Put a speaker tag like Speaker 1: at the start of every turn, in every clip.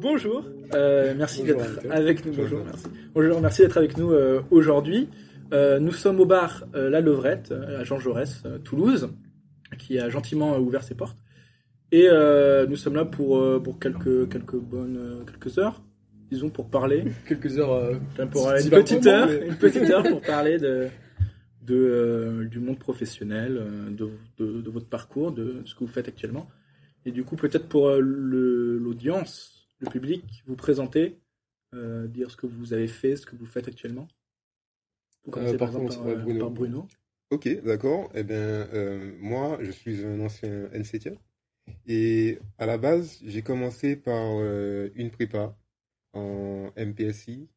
Speaker 1: Bonjour, euh, merci d'être avec nous. Bonjour, merci. Bonjour, merci d'être avec nous euh, aujourd'hui. Euh, nous sommes au bar La Levrette, à Jean Jaurès, Toulouse, qui a gentiment ouvert ses portes. Et nous sommes là pour, pour quelques, quelques bonnes quelques heures, disons, pour parler.
Speaker 2: quelques heures.
Speaker 1: pour une petite heure, une petite heure pour parler de, de du monde professionnel, de, de, de, votre parcours, de ce que vous faites actuellement. Et du coup, peut-être pour l'audience, le public, vous présenter, euh, dire ce que vous avez fait, ce que vous faites actuellement
Speaker 2: Vous commencez euh, par, exemple euh, par, Bruno.
Speaker 3: Ok, d'accord. Eh bien, moi, je suis un ancien NCT. Et à la base, j'ai commencé par une prépa en MPSI.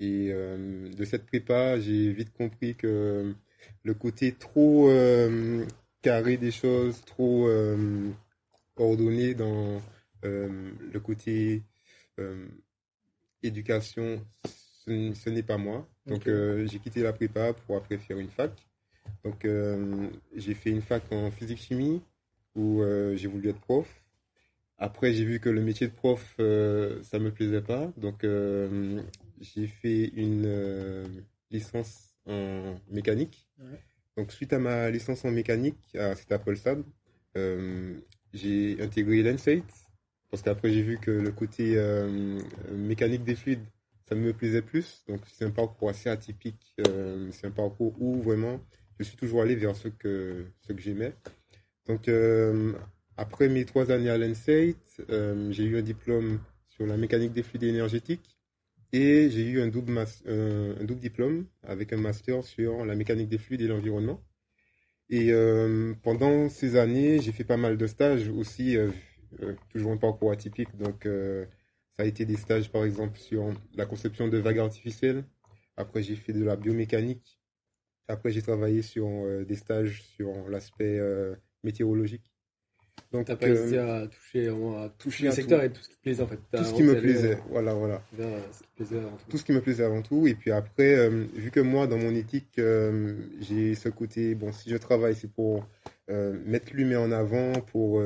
Speaker 3: Et de cette prépa, j'ai vite compris que le côté trop carré des choses, trop ordonné dans euh, le côté euh, éducation, ce, n'est pas moi. Donc euh, j'ai quitté la prépa pour après faire une fac. Donc j'ai fait une fac en physique-chimie où j'ai voulu être prof. Après, j'ai vu que le métier de prof, ça me plaisait pas. Donc, j'ai fait une licence en mécanique. Donc, suite à ma licence en mécanique, c'était à Paul j'ai intégré l'ENSAIT, parce qu'après, j'ai vu que le côté euh, mécanique des fluides, ça me plaisait plus. Donc, c'est un parcours assez atypique. Euh, c'est un parcours où vraiment, je suis toujours allé vers ce que, ce que j'aimais. Donc, euh, après mes trois années à l'ENSAIT, j'ai eu un diplôme sur la mécanique des fluides énergétiques et j'ai eu un double, un double diplôme avec un master sur la mécanique des fluides et l'environnement. Et pendant ces années, j'ai fait pas mal de stages aussi euh, toujours un parcours atypique. Donc, euh, ça a été des stages, par exemple, sur la conception de vagues artificielles. Après, j'ai fait de la biomécanique. Après, j'ai travaillé sur euh, des stages sur l'aspect météorologique.
Speaker 2: Donc, t'as pas hésité à toucher, à toucher le secteur et tout ce qui te plaisait en fait.
Speaker 3: Tout ce qui me plaisait, voilà, voilà. tout. ce qui me plaisait avant tout. Et puis après, vu que moi, dans mon éthique, j'ai ce côté, bon, si je travaille, c'est pour mettre l'humain en avant, pour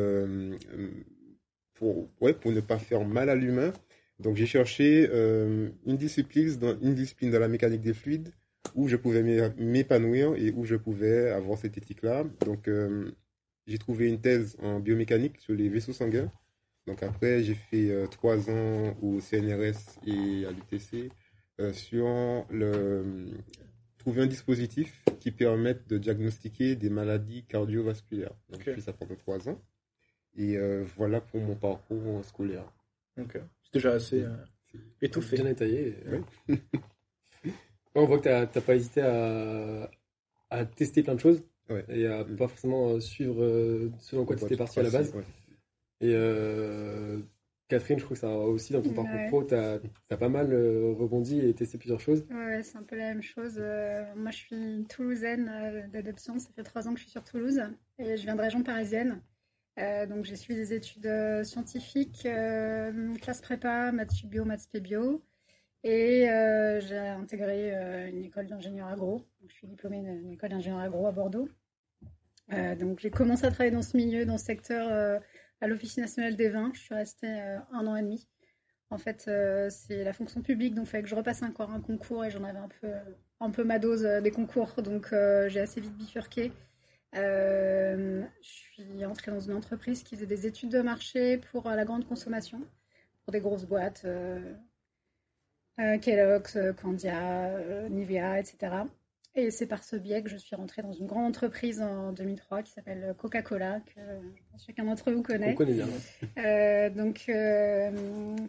Speaker 3: pour, ouais, pour ne pas faire mal à l'humain. Donc j'ai cherché euh, une, discipline dans, une discipline dans la mécanique des fluides où je pouvais m'épanouir et où je pouvais avoir cette éthique-là. Donc euh, j'ai trouvé une thèse en biomécanique sur les vaisseaux sanguins. Donc après j'ai fait euh, trois ans au CNRS et à l'UTC sur le trouver un dispositif qui permette de diagnostiquer des maladies cardiovasculaires. Donc j'ai fait ça pendant trois ans. Et euh, voilà pour mon parcours scolaire.
Speaker 1: Ok. C'est déjà assez euh, étouffé.
Speaker 2: Bien détaillé. on voit que tu n'as pas hésité à, à, tester plein de choses et à pas forcément euh, suivre selon quoi tu étais parti à la base. Et Catherine, je trouve que ça aussi dans ton parcours pro, tu as, pas mal rebondi et testé plusieurs choses.
Speaker 4: Ouais, c'est un peu la même chose. moi, je suis toulousaine d'adoption. Ça fait trois ans que je suis sur Toulouse et je viens de région parisienne. Euh, donc j'ai suivi des études euh, scientifiques, euh, classe prépa, maths bio, maths bio. Et j'ai intégré une école d'ingénieur agro. je suis diplômée d'une école d'ingénieur agro à Bordeaux. Donc j'ai commencé à travailler dans ce milieu, dans ce secteur, à l'Office national des vins. Je suis restée un an et demi. En fait, c'est la fonction publique, donc il fallait que je repasse encore un concours et j'en avais un peu, un peu ma dose des concours. Donc j'ai assez vite bifurqué. Euh, je suis entrée dans une entreprise qui faisait des études de marché pour la grande consommation, pour des grosses boîtes, euh, euh, Kellogg's, Candia, Nivea, etc. Et c'est par ce biais que je suis rentrée dans une grande entreprise en 2003 qui s'appelle Coca-Cola, que chacun d'entre vous connaît.
Speaker 2: On connaît
Speaker 4: bien. donc,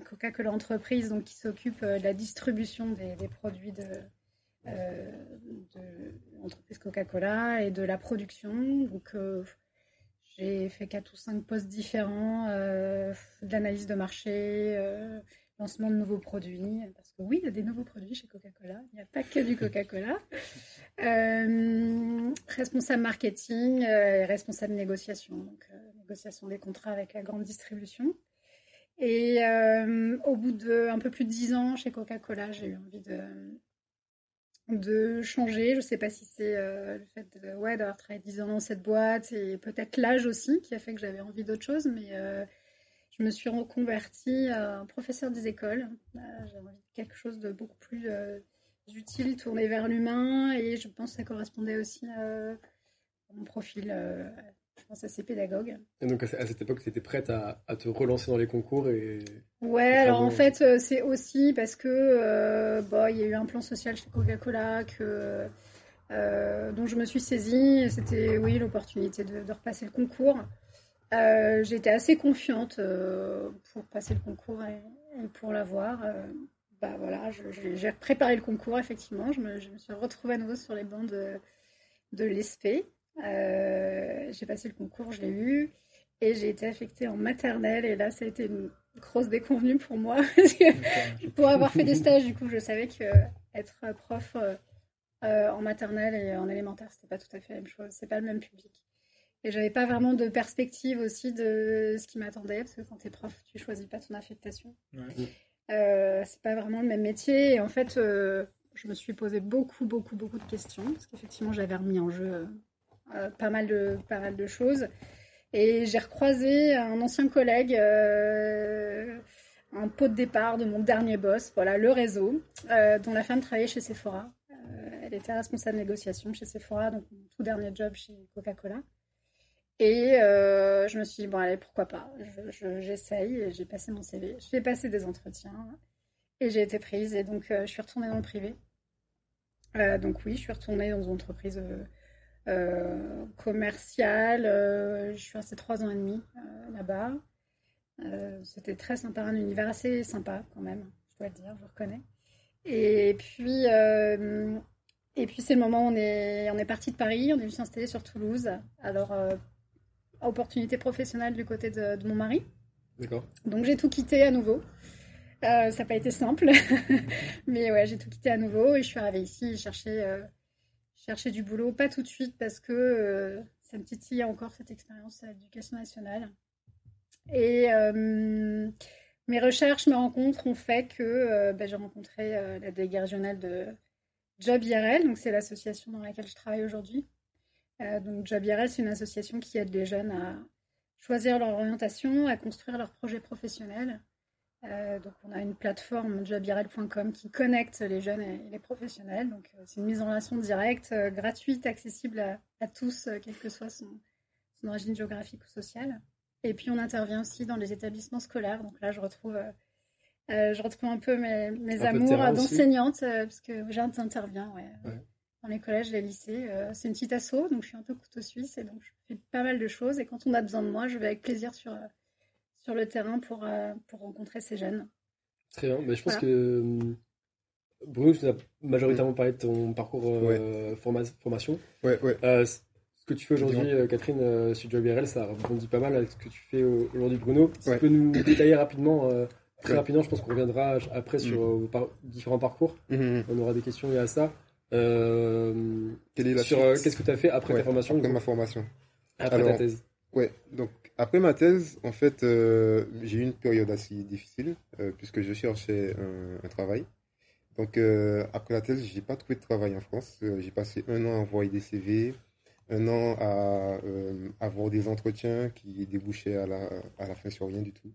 Speaker 4: Coca-Cola entreprise donc, qui s'occupe de la distribution des, des produits de, euh, de l'entreprise Coca-Cola et de la production. Donc, euh, j'ai fait quatre ou cinq postes différents euh, d'analyse de marché, lancement de nouveaux produits. Parce que oui, il y a des nouveaux produits chez Coca-Cola. Il n'y a pas que du Coca-Cola. responsable marketing et responsable négociation. Donc, négociation des contrats avec la grande distribution. Et au bout de un peu plus de dix ans chez Coca-Cola, j'ai eu envie de, de changer. Je ne sais pas si c'est le fait de, ouais, d'avoir travaillé dix ans dans cette boîte et peut-être l'âge aussi qui a fait que j'avais envie d'autre chose, mais je me suis reconvertie à professeur des écoles. J'ai envie de quelque chose de beaucoup plus utile, tourné vers l'humain, et je pense que ça correspondait aussi à mon profil, euh, je pense, assez pédagogue.
Speaker 2: Et donc à cette époque, tu étais prête à, te relancer dans les concours et...
Speaker 4: Ouais, alors en fait, euh, c'est aussi parce que euh, bah, il y a eu un plan social chez Coca-Cola que, dont je me suis saisie. C'était, oui, l'opportunité de, repasser le concours. J'étais assez confiante pour passer le concours et, pour l'avoir. bah voilà, j'ai préparé le concours, effectivement. Je me, je me, suis retrouvée à nouveau sur les bancs de, de l'ESP. Euh, j'ai passé le concours, je l'ai eu. Et j'ai été affectée en maternelle. Et là, ça a été une grosse déconvenue pour moi. pour avoir fait des stages, du coup, je savais que être prof euh, en maternelle et en élémentaire, c'était pas tout à fait la même chose. C'est pas le même public. Et j'avais pas vraiment de perspective aussi de ce qui m'attendait, parce que quand tu es prof, tu choisis pas ton affectation. Euh, c'est pas vraiment le même métier. Et en fait, je me suis posé beaucoup, beaucoup, beaucoup de questions, parce qu'effectivement, j'avais remis en jeu euh, pas, mal de, pas mal de choses. Et j'ai recroisé un ancien collègue, euh, un pot de départ de mon dernier boss, voilà, le réseau, euh, dont la femme travaillait chez Sephora. elle était responsable de négociation chez Sephora, donc mon tout dernier job chez Coca-Cola. Et je me suis dit, bon, allez, pourquoi pas J'essaye, j'ai passé mon CV, j'ai passé des entretiens, et j'ai été prise, et donc je suis retournée dans le privé. donc oui, je suis retournée dans une entreprise euh, commercial. Euh, je suis restée trois ans et demi euh, là-bas. C'était très sympa, un univers assez sympa quand même, je dois le dire, je reconnais. Et puis, et puis c'est le moment où on est, on est parti de Paris, on est venu s'installer sur Toulouse. Alors, opportunité professionnelle du côté de, mon mari.
Speaker 2: D'accord.
Speaker 4: Donc j'ai tout quitté à nouveau. ça n'a pas été simple, mais ouais, j'ai tout quitté à nouveau et je suis arrivée ici chercher chercher du boulot, pas tout de suite parce que euh, ça me titille encore cette expérience à l'éducation nationale. Et euh, mes recherches, mes rencontres ont fait que euh, bah, j'ai rencontré la déléguée régionale de Job IRL, donc c'est l'association dans laquelle je travaille aujourd'hui. Donc Job IRL, c'est une association qui aide les jeunes à choisir leur orientation, à construire leur projet professionnel euh, donc on a une plateforme jobirel.com qui connecte les jeunes et les professionnels. Donc euh, c'est une mise en relation directe, euh, gratuite, accessible à, tous, quelle que soit son, origine géographique ou sociale. Et puis on intervient aussi dans les établissements scolaires. Donc là je retrouve, je retrouve un peu mes, amours d'enseignante parce que j'interviens ouais, dans les collèges, les lycées. c'est une petite asso, donc je suis un peu couteau suisse et donc je fais pas mal de choses. Et quand on a besoin de moi, je vais avec plaisir sur sur le terrain pour, euh, pour rencontrer ces jeunes.
Speaker 2: Très bien. Mais je pense que euh, Bruno, tu as majoritairement parlé de ton parcours euh, formation.
Speaker 3: Ouais, ouais.
Speaker 2: ce que tu fais aujourd'hui, Catherine, sur Job ça rebondit pas mal avec ce que tu fais aujourd'hui, Bruno. Si tu peux nous détailler rapidement, très rapidement, je pense qu'on reviendra après sur mm. différents parcours. Mm-hmm. On aura des questions liées à ça.
Speaker 3: La
Speaker 2: sur qu'est-ce que tu as fait après ta formation
Speaker 3: Après ma formation.
Speaker 2: Après ta thèse.
Speaker 3: Ouais, donc après ma thèse, en fait, euh, j'ai eu une période assez difficile euh, puisque je cherchais un, travail. Donc euh, après la thèse, j'ai pas trouvé de travail en France. j'ai passé un an à envoyer des CV, un an à avoir des entretiens qui débouchaient à la, à la fin sur rien du tout.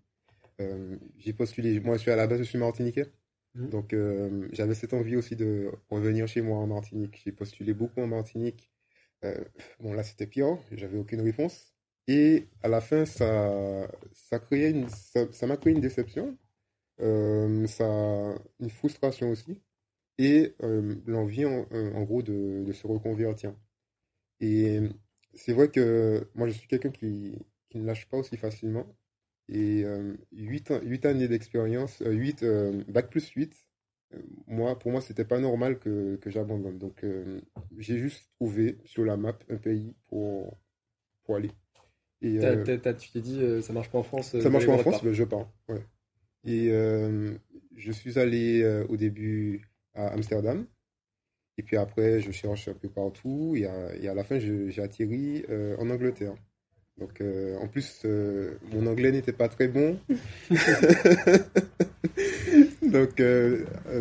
Speaker 3: j'ai postulé, moi je suis à la base, je suis martiniquais. Mmh. Donc j'avais cette envie aussi de revenir chez moi en Martinique. J'ai postulé beaucoup en Martinique. bon là c'était pire, j'avais aucune réponse. Et à la fin, ça, ça, une, ça, m'a créé une déception, euh, ça, une frustration aussi, et euh, l'envie en, gros de, de, se reconvertir. Et c'est vrai que moi, je suis quelqu'un qui, ne lâche pas aussi facilement. Et euh, 8, 8 années d'expérience, 8, euh, bac plus 8, euh, moi, pour moi, c'était pas normal que, que j'abandonne. Donc, j'ai juste trouvé sur la map un pays pour, pour aller.
Speaker 2: Et, euh, tu t'es dit, euh, ça marche pas en France
Speaker 3: Ça marche pas en France, mais je pars. Ouais. Et euh, je suis allé au début à Amsterdam. Et puis après, je cherche un peu partout. Et à, et à la fin, j'ai atterri en Angleterre. Donc, en plus, mon anglais n'était pas très bon. Donc,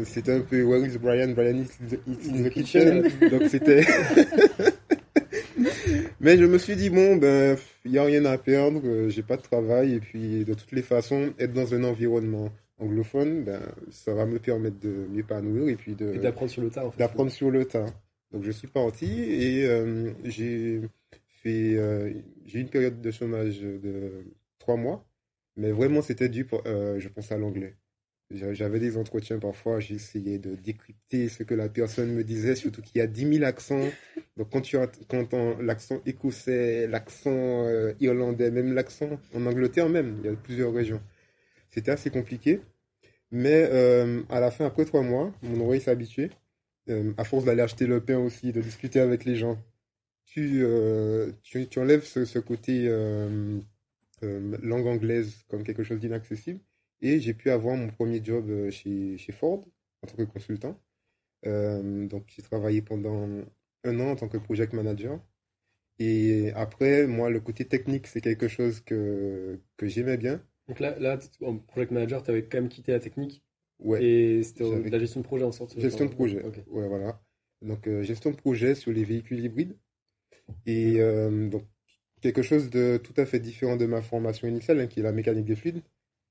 Speaker 3: c'était un peu Where is Brian? Brian is in the kitchen. Donc, c'était. Mais je me suis dit, bon, ben, il n'y a rien à perdre, euh, j'ai pas de travail, et puis de toutes les façons, être dans un environnement anglophone, ben, ça va me permettre de m'épanouir et puis de.
Speaker 2: d'apprendre sur le tas,
Speaker 3: D'apprendre sur le tas. Donc je suis parti et euh, j'ai Euh, j'ai eu une période de chômage de trois mois, mais vraiment c'était dû, pour, je pense, à l'anglais. J'avais des entretiens parfois, j'essayais de décrypter ce que la personne me disait, surtout qu'il y a 10 000 accents. Donc quand tu entends l'accent écossais, l'accent euh, irlandais, même l'accent en Angleterre même, il y a plusieurs régions. C'était assez compliqué. Mais euh, à la fin, après trois mois, mon oreille s'est habituée. Euh, à force d'aller acheter le pain aussi, de discuter avec les gens, tu, tu, tu, enlèves ce, ce côté langue anglaise comme quelque chose d'inaccessible et j'ai pu avoir mon premier job euh, chez, chez Ford en tant que consultant. Euh, donc j'ai travaillé pendant un an en tant que project manager. Et après, moi, le côté technique, c'est quelque chose que, que j'aimais bien.
Speaker 2: Donc là, là, en project manager, tu avais quand même quitté la technique.
Speaker 3: Ouais.
Speaker 2: Et c'était la gestion de projet en sorte.
Speaker 3: Gestion de projet. Ouais, voilà. Donc euh, gestion de projet sur les véhicules hybrides. Et donc quelque chose de tout à fait différent de ma formation initiale, hein, qui est la mécanique des fluides.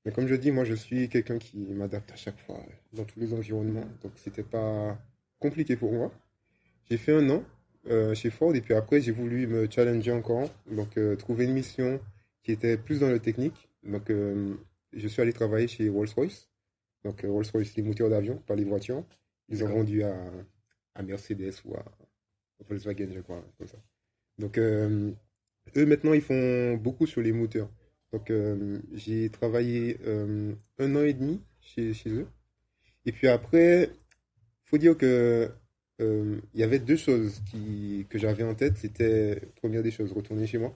Speaker 3: Mais comme je dis, moi, je suis quelqu'un qui m'adapte à chaque fois dans tous les environnements. Donc, c'était pas compliqué pour moi. J'ai fait un an euh, chez Ford et puis après, j'ai voulu me challenger encore. Donc, euh, trouver une mission qui était plus dans le technique. Donc, euh, je suis allé travailler chez Rolls-Royce. Donc, Rolls-Royce, les moteurs d'avion, pas les voitures. Ils ont vendu à, à, Mercedes ou à Volkswagen, je crois, comme ça. Donc, eux, maintenant, ils font beaucoup sur les moteurs. Donc, euh, j'ai travaillé euh, un an et demi chez, chez eux. Et puis après, faut dire que euh, il y avait deux choses qui, que j'avais en tête. C'était, première des choses, retourner chez moi.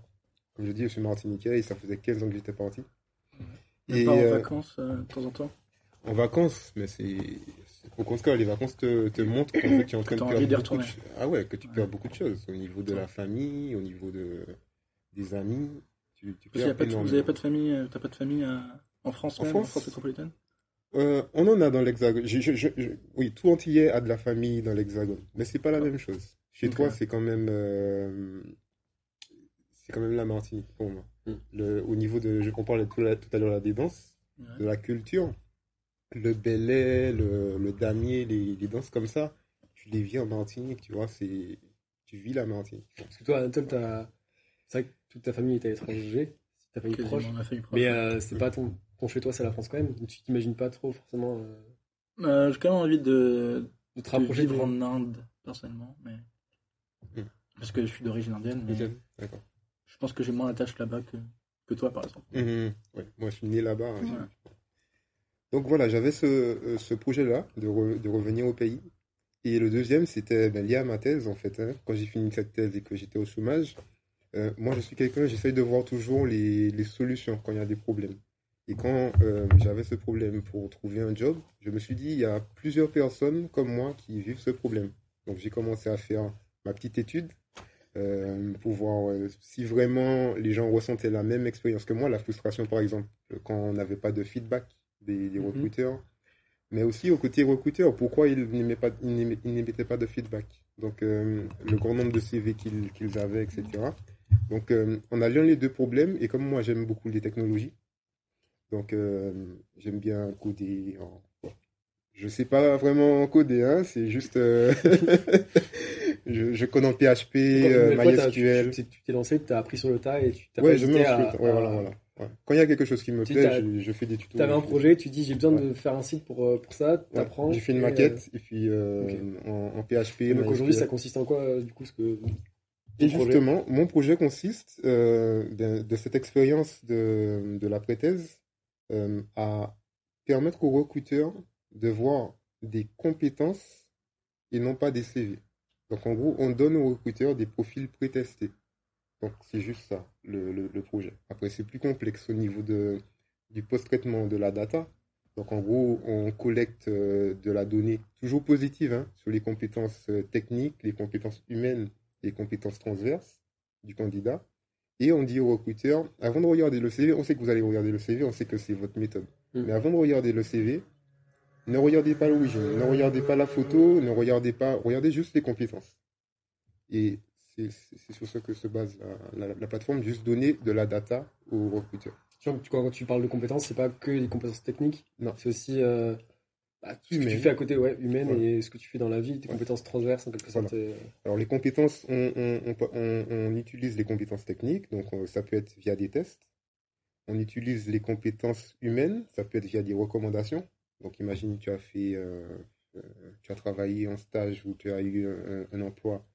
Speaker 3: Comme je dis, je suis martiniquais et ça faisait 15 ans que j'étais parti.
Speaker 1: Et pas en vacances de temps en temps
Speaker 3: En vacances, mais c'est. Au contraire, les vacances te, te montrent que tu es en train de perdre beaucoup de, ah ouais, que tu perds beaucoup de choses au niveau de la famille, au niveau de, des amis.
Speaker 1: Tu, vous n'avez pas de famille, euh, t'as pas de famille euh, en France, en, France, en France métropolitaine
Speaker 3: euh, on en a dans l'Hexagone. oui, tout entier a de la famille dans l'Hexagone, mais c'est pas la ah. même chose. Chez toi, c'est quand même, c'est quand même la Martinique pour moi. Hmm. Le, au niveau de, je parlais tout, tout à l'heure la danses, de la culture, le belay, le, le damier, les, les, danses comme ça, tu les vis en Martinique, tu vois, c'est, tu vis la Martinique.
Speaker 2: Parce que toi, Anatole, c'est vrai que toute ta famille est à l'étranger, ta famille proche, mais euh, c'est pas ton, ton chez toi, c'est la France quand même. Tu t'imagines pas trop forcément. Euh...
Speaker 1: Euh, J'ai quand même envie de, de te rapprocher de vivre en Inde personnellement, mais hmm. parce que je suis d'origine indienne. Mais je pense que j'ai moins d'attache là-bas que, que toi, par exemple.
Speaker 3: Hmm, ouais. Moi, je suis né là-bas. Hein. Donc voilà, j'avais ce, euh, projet-là de, revenir au pays. Et le deuxième, c'était ben, lié à ma thèse, en fait. Hein. Quand j'ai fini cette thèse et que j'étais au chômage, euh, moi, je suis quelqu'un, j'essaye de voir toujours les, solutions quand il y a des problèmes. Et quand euh, j'avais ce problème pour trouver un job, je me suis dit, il y a plusieurs personnes comme moi qui vivent ce problème. Donc, j'ai commencé à faire ma petite étude pour voir si vraiment les gens ressentaient la même expérience que moi, la frustration, par exemple, quand on n'avait pas de feedback des, des mhm. recruteurs. Mais aussi au côté recruteur, pourquoi ils n'émettaient pas de feedback? Donc, le grand nombre de CV qu'ils avaient, etc. Donc, euh, on a lié les deux problèmes. Et comme moi, j'aime beaucoup les technologies, donc euh, j'aime bien coder. En... Je ne sais pas vraiment coder, hein, c'est juste. Euh, je, connais en PHP, MySQL.
Speaker 2: Tu t'es lancé, tu as appris sur le tas et tu
Speaker 3: t'as ouais, je me à, voilà, voilà. Quand il y a quelque chose qui me plaît, je, fais des tutos.
Speaker 2: Tu avais un projet, tu dis j'ai besoin de faire un site pour, pour ça, tu apprends.
Speaker 3: J'ai fait une maquette et puis en, PHP.
Speaker 2: donc aujourd'hui, ça consiste en quoi du coup ce que
Speaker 3: et justement, mon projet consiste euh, de, cette expérience de, de la préthèse euh, à permettre aux recruteurs de voir des compétences et non pas des CV. Donc en gros, on donne aux recruteurs des profils prétestés. Donc c'est juste ça, le, le, projet. Après, c'est plus complexe au niveau de, du post-traitement de la data. Donc en gros, on collecte euh, de la donnée toujours positive hein, sur les compétences techniques, les compétences humaines les compétences transverses du candidat. Et on dit au recruteur, avant de regarder le CV, on sait que vous allez regarder le CV, on sait que c'est votre méthode. Mm. Mais avant de regarder le CV, ne regardez pas l'origine, ne regardez pas la photo, ne regardez pas, regardez juste les compétences. Et c'est sur ce que se base la, plateforme, juste donner de la data au recruteur.
Speaker 2: Quand tu parles de compétences, c'est pas que les compétences techniques, non, c'est aussi euh, bah, ce que tu fais à côté, ouais, humaine, et ce que tu fais dans la vie, tes compétences transverses en quelque sorte. Euh.
Speaker 3: Alors les compétences, on, on, utilise les compétences techniques, donc euh, ça peut être via des tests. On utilise les compétences humaines, ça peut être via des recommandations. Donc imagine tu as fait, tu as travaillé en stage ou tu as eu un, emploi.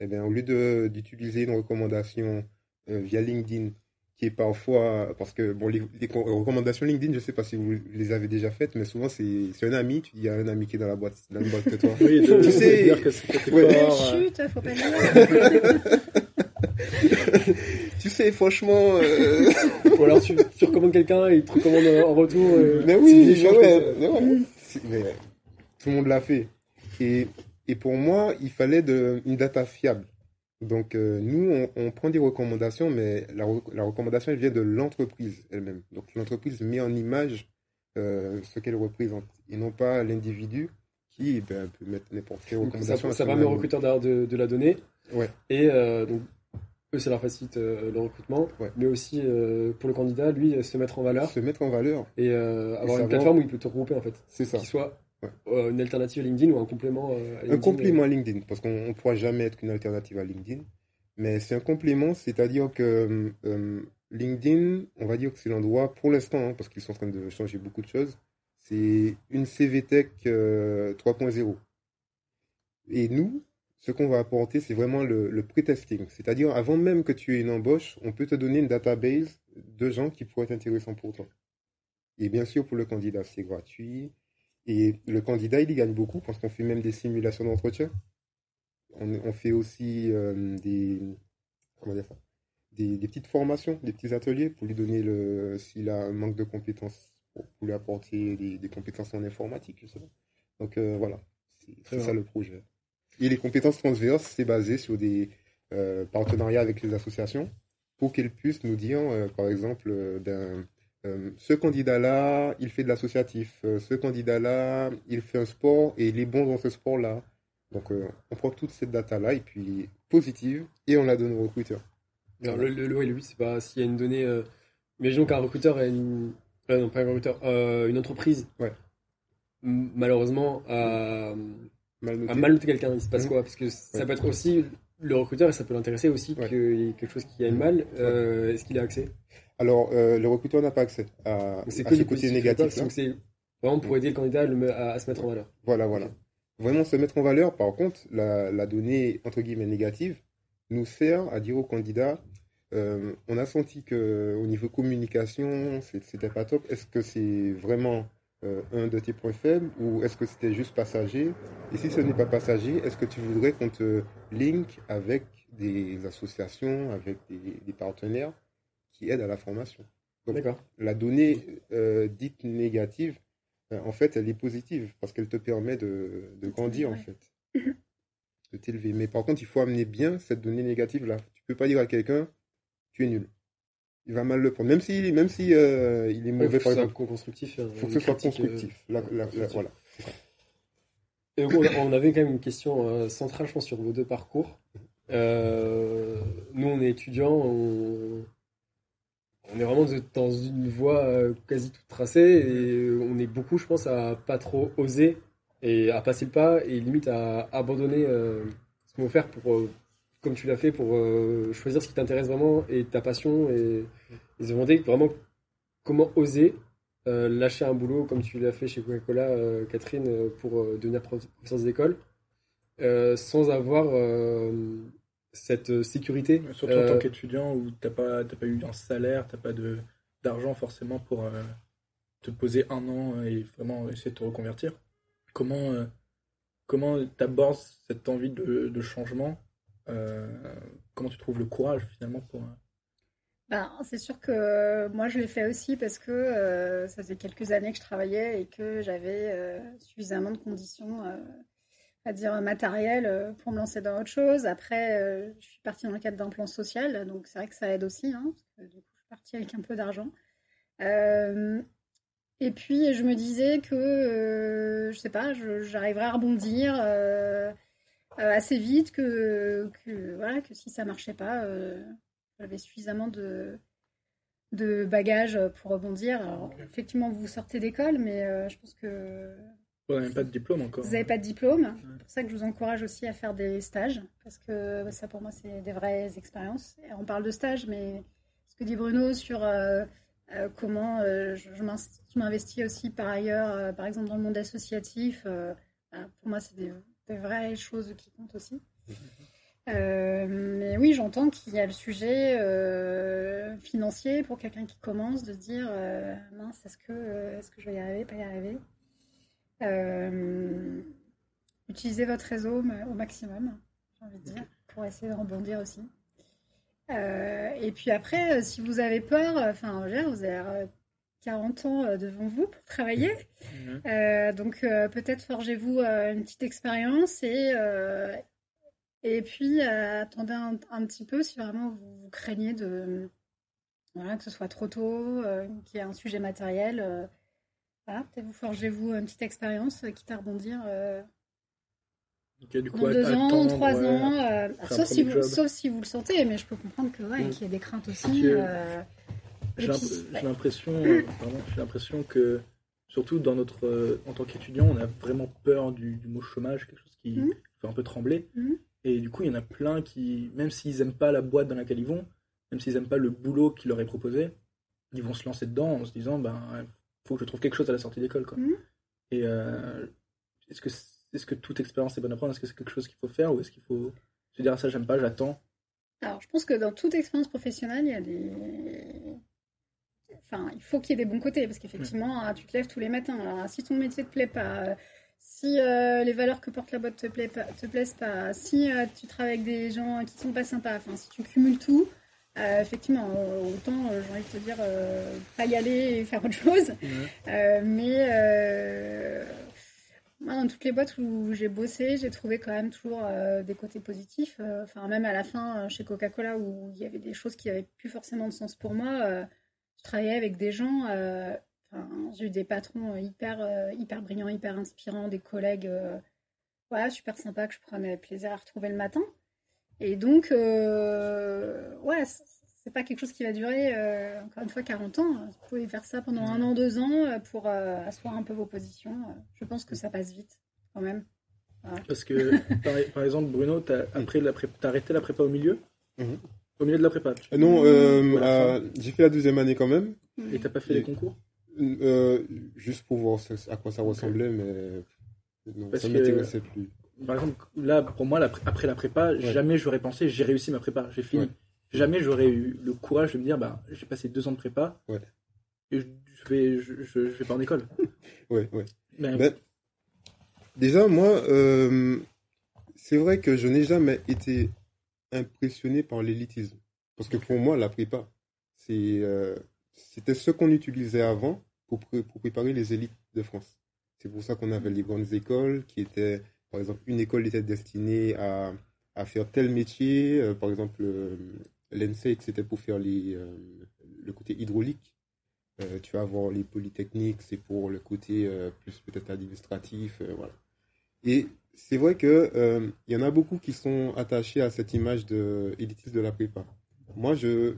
Speaker 3: Eh bien, au lieu d'utiliser une recommandation via LinkedIn qui est parfois parce que bon les, recommandations LinkedIn je sais pas si vous les avez déjà faites mais souvent c'est un ami tu dis il y a un ami qui est dans la boîte dans la boîte que toi.
Speaker 1: Oui tu sais. dire que c'est ouais.
Speaker 4: chute faut pas dire.
Speaker 3: Tu sais franchement euh...
Speaker 2: ou alors tu, tu recommandes quelqu'un et il te recommande en retour
Speaker 3: euh, mais oui mais ouais, mais ouais. Mais, tout le monde l'a fait. Et et pour moi il fallait de, une data fiable donc, euh, nous, on, prend des recommandations, mais la, recommandation, elle vient de l'entreprise elle-même. Donc, l'entreprise met en image euh, ce qu'elle représente, et non pas l'individu qui ben, peut mettre n'importe quelle recommandation.
Speaker 2: Ça, permet au recruteur d'avoir de, la donnée.
Speaker 3: Ouais.
Speaker 2: Et euh, donc, eux, ça leur facilite le recrutement, mais aussi pour le candidat, lui, se mettre en valeur.
Speaker 3: Se mettre en valeur.
Speaker 2: Et avoir une plateforme où il peut te regrouper, en fait.
Speaker 3: C'est ça.
Speaker 2: Soit euh, une alternative à LinkedIn ou un complément euh, à LinkedIn
Speaker 3: Un complément à LinkedIn, parce qu'on ne pourra jamais être une alternative à LinkedIn. Mais c'est un complément, c'est-à-dire que euh, LinkedIn, on va dire que c'est l'endroit, pour l'instant, hein, parce qu'ils sont en train de changer beaucoup de choses, c'est une CVTech 3.0. Et nous, ce qu'on va apporter, c'est vraiment le, le pré-testing. C'est-à-dire, avant même que tu aies une embauche, on peut te donner une database de gens qui pourraient être intéressants pour toi. Et bien sûr, pour le candidat, c'est gratuit. Et le candidat, il y gagne beaucoup parce qu'on fait même des simulations d'entretien. On, fait aussi euh, des, comment dire ça, des, petites formations, des petits ateliers pour lui donner le, s'il a un manque de compétences, pour, lui apporter des, compétences en informatique. Donc euh, voilà, c'est ça le projet. Et les compétences transverses, c'est basé sur des euh, partenariats avec les associations pour qu'elles puissent nous dire, par exemple, euh, ce candidat-là, il fait de l'associatif. Euh, ce candidat-là, il fait un sport et il est bon dans ce sport-là. Donc, euh, on prend toute cette data-là et puis positive et on la donne au recruteur.
Speaker 2: Alors, le, le, le, but, c'est pas s'il y a une donnée. imaginons qu'un recruteur a une. non, pas un recruteur, une entreprise.
Speaker 3: Ouais.
Speaker 2: Malheureusement, a mal noté, quelqu'un. Il se passe mmh. quoi Parce que ça peut être aussi le recruteur et ça peut l'intéresser aussi qu'il y ait quelque chose qui aille mal. Est-ce qu'il a accès?
Speaker 3: Alors, euh, le recruteur n'a pas accès à,
Speaker 2: c'est que ce côté négatif. C'est vraiment pour aider le candidat à, se mettre en valeur.
Speaker 3: Voilà, voilà. Vraiment se mettre en valeur. Par contre, la, donnée, entre guillemets, négative, nous sert à dire au candidat, euh, on a senti que au niveau communication, c'était pas top. Est-ce que c'est vraiment euh, un de tes points faibles ou est-ce que c'était juste passager? Et si ce n'est pas passager, est-ce que tu voudrais qu'on te link avec des associations, avec des partenaires? Qui aide à la formation. Donc, la donnée euh, dite négative, euh, en fait, elle est positive parce qu'elle te permet de, de grandir, en fait, de t'élever. Mais par contre, il faut amener bien cette donnée négative-là. Tu peux pas dire à quelqu'un, tu es nul. Il va mal le prendre. Même si, même si euh, il est mauvais,
Speaker 2: par exemple. constructif.
Speaker 3: Il faut que ce soit constructif. voilà.
Speaker 2: Et on avait quand même une question centrale, je pense, sur vos deux parcours. nous, on est étudiants, on, on est vraiment dans une voie euh, quasi toute tracée et on est beaucoup, je pense, à pas trop oser et à passer le pas et limite à abandonner euh, ce qu'on faire pour, euh, comme tu l'as fait, pour choisir ce qui t'intéresse vraiment et ta passion et, et se demander vraiment comment oser lâcher un boulot comme tu l'as fait chez Coca-Cola, Catherine, pour devenir professeur d'école sans avoir cette euh, sécurité.
Speaker 1: Surtout en tant euh, qu'étudiant où tu n'as pas, pas eu un salaire, tu n'as pas d'argent forcément pour euh, te poser un an et vraiment essayer de te reconvertir. Comment comment tu abordes cette envie de, changement Comment tu trouves le courage finalement pour...
Speaker 4: Ben, c'est sûr que moi je l'ai fait aussi parce que ça faisait quelques années que je travaillais et que j'avais suffisamment de conditions à dire matériel pour me lancer dans autre chose. Après, je suis partie dans le cadre d'un plan social, donc c'est vrai que ça aide aussi. Hein, parce que, du coup, je suis partie avec un peu d'argent. et puis, je me disais que, je sais pas, j'arriverais à rebondir assez vite, que, que, voilà, que si ça marchait pas, j'avais suffisamment de, de bagages pour rebondir. Alors, effectivement, vous sortez d'école, mais euh, je pense que.
Speaker 1: Vous n'avez pas de diplôme encore.
Speaker 4: Vous n'avez pas de diplôme. C'est pour ça que je vous encourage aussi à faire des stages, parce que ça, pour moi, c'est des vraies expériences. Et on parle de stages, mais ce que dit Bruno sur euh, euh, comment je, m'investis aussi par ailleurs, par exemple dans le monde associatif, pour moi, c'est des, des, vraies choses qui comptent aussi. Mhm. Euh, mais oui, j'entends qu'il y a le sujet euh, financier pour quelqu'un qui commence de se dire euh, mince, est-ce que, est-ce que je vais y arriver, pas y arriver? Utilisez votre réseau au maximum, j'ai envie de dire, pour essayer de rebondir aussi. et puis après, si vous avez peur, enfin, vous avez 40 ans devant vous pour travailler. Mmh. donc peut-être forgez-vous une petite expérience et, et puis, euh, attendez un, petit peu si vraiment vous, craignez de, voilà, que ce soit trop tôt, euh, qu'il y ait un sujet matériel. Euh, voilà, peut-être vous forgez-vous une petite expérience, quitte à rebondir.
Speaker 1: du coup,
Speaker 4: dans deux ans, trois ans, sauf, si vous, sauf si vous le sentez, mais je peux comprendre que ouais, mm. qu'il y ait des craintes aussi.
Speaker 1: J'ai l'impression, j'ai l'impression que surtout dans notre, en tant qu'étudiant, on a vraiment peur du, mot chômage, quelque chose qui mm. fait un peu trembler. Mm. Et du coup, il y en a plein qui, même s'ils n'aiment pas la boîte dans laquelle ils vont, même s'ils n'aiment pas le boulot qui leur est proposé, ils vont se lancer dedans en se disant, ben, faut que je trouve quelque chose à la sortie d'école, quoi. Mhm. Et euh, est-ce que, est-ce que toute expérience est bonne à prendre? Est-ce que c'est quelque chose qu'il faut faire ou est-ce qu'il faut se dire, ça, j'aime pas, j'attends?
Speaker 4: Alors, je pense que dans toute expérience professionnelle, il y a des. Enfin, il faut qu'il y ait des bons côtés parce qu'effectivement, hein, tu te lèves tous les matins. Alors, si ton métier te plaît pas, si euh, les valeurs que porte la boîte te, plaît te plaisent pas, si euh, tu travailles avec des gens qui sont pas sympas, enfin si tu cumules tout, euh, effectivement, autant j'ai envie de te dire pas y aller et faire autre chose. mais moi, dans toutes les boîtes où j'ai bossé, j'ai trouvé quand même toujours des côtés positifs. Enfin, même à la fin, chez Coca-Cola, où il y avait des choses qui avaient plus forcément de sens pour moi, je travaillais avec des gens j'ai eu des patrons hyper, euh, hyper brillants, hyper inspirants, des collègues euh, voilà, super sympas que je prenais plaisir à retrouver le matin. Et donc, euh, ouais, c'est pas quelque chose qui va durer, encore une fois, 40 ans. Vous pouvez faire ça pendant un an, deux ans pour asseoir un peu vos positions. Je pense que ça passe vite, quand même.
Speaker 1: Parce que, par, exemple, Bruno, t'as arrêté la prépa au milieu? Mhm. Au milieu de la prépa
Speaker 3: Non, j'ai fait la deuxième année quand même.
Speaker 1: Et t'as pas fait les concours?
Speaker 3: euh, juste pour voir à quoi ça ressemblait, mais non, ça m'intéressait plus.
Speaker 1: Par exemple, là, pour moi, après la prépa, jamais j'aurais pensé j'ai réussi ma prépa, j'ai fini. Jamais j'aurais eu le courage de me dire bah, j'ai passé deux ans de prépa et je, vais, je, vais pas en école.
Speaker 3: ouais, ouais. Ben, déjà, moi, euh, c'est vrai que je n'ai jamais été impressionné par l'élitisme. Parce que pour moi, la prépa, c'est. Euh, c'était ce qu'on utilisait avant pour, pour, préparer les élites de France. C'est pour ça qu'on avait les grandes écoles qui étaient, par exemple, une école était destinée à, à faire tel métier. Euh, par exemple, euh, c'était pour faire les, euh, le côté hydraulique. tu vas avoir les polytechniques, c'est pour le côté plus peut-être administratif. voilà. Et c'est vrai qu'il il y en a beaucoup qui sont attachés à cette image de élitiste de la prépa. Moi, je,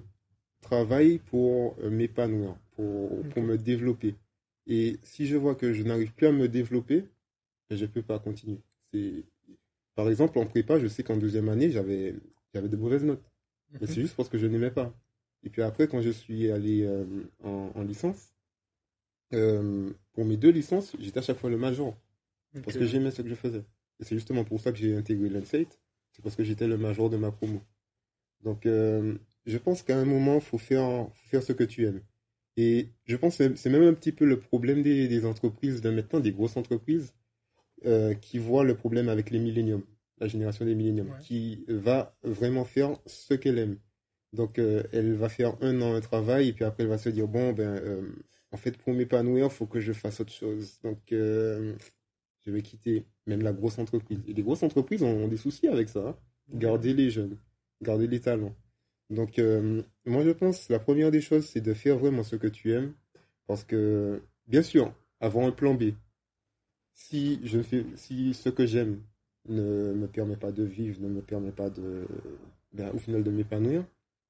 Speaker 3: travaille pour euh, m'épanouir, pour, pour me développer. Et si je vois que je n'arrive plus à me développer, ben, je ne peux pas continuer. Par exemple, en prépa, je sais qu'en deuxième année, j'avais, j'avais de mauvaises notes. Mais mhm. c'est juste parce que je n'aimais pas. Et puis après, quand je suis allé euh, en, licence, euh, pour mes deux licences, j'étais à chaque fois le major. Parce que j'aimais ce que je faisais. Et c'est justement pour ça que j'ai intégré l'ENSEIT. C'est parce que j'étais le major de ma promo. Donc, je pense qu'à un moment, il faut faire, faire ce que tu aimes. Et je pense que c'est même un petit peu le problème des, entreprises de maintenant, des grosses entreprises, euh, qui voient le problème avec les milléniums, la génération des milléniums, qui va vraiment faire ce qu'elle aime. Donc, euh, elle va faire un an un travail, et puis après, elle va se dire, bon, ben, euh, en fait, pour m'épanouir, il faut que je fasse autre chose. Donc, je vais quitter même la grosse entreprise. Et les grosses entreprises ont, des soucis avec ça. Hein. Garder les jeunes, garder les talents. Donc, moi, je pense la première des choses, c'est de faire vraiment ce que tu aimes. Parce que, bien sûr, avoir un plan B. Si, je fais, si ce que j'aime ne me permet pas de vivre, ne me permet pas de, ben, au final de m'épanouir,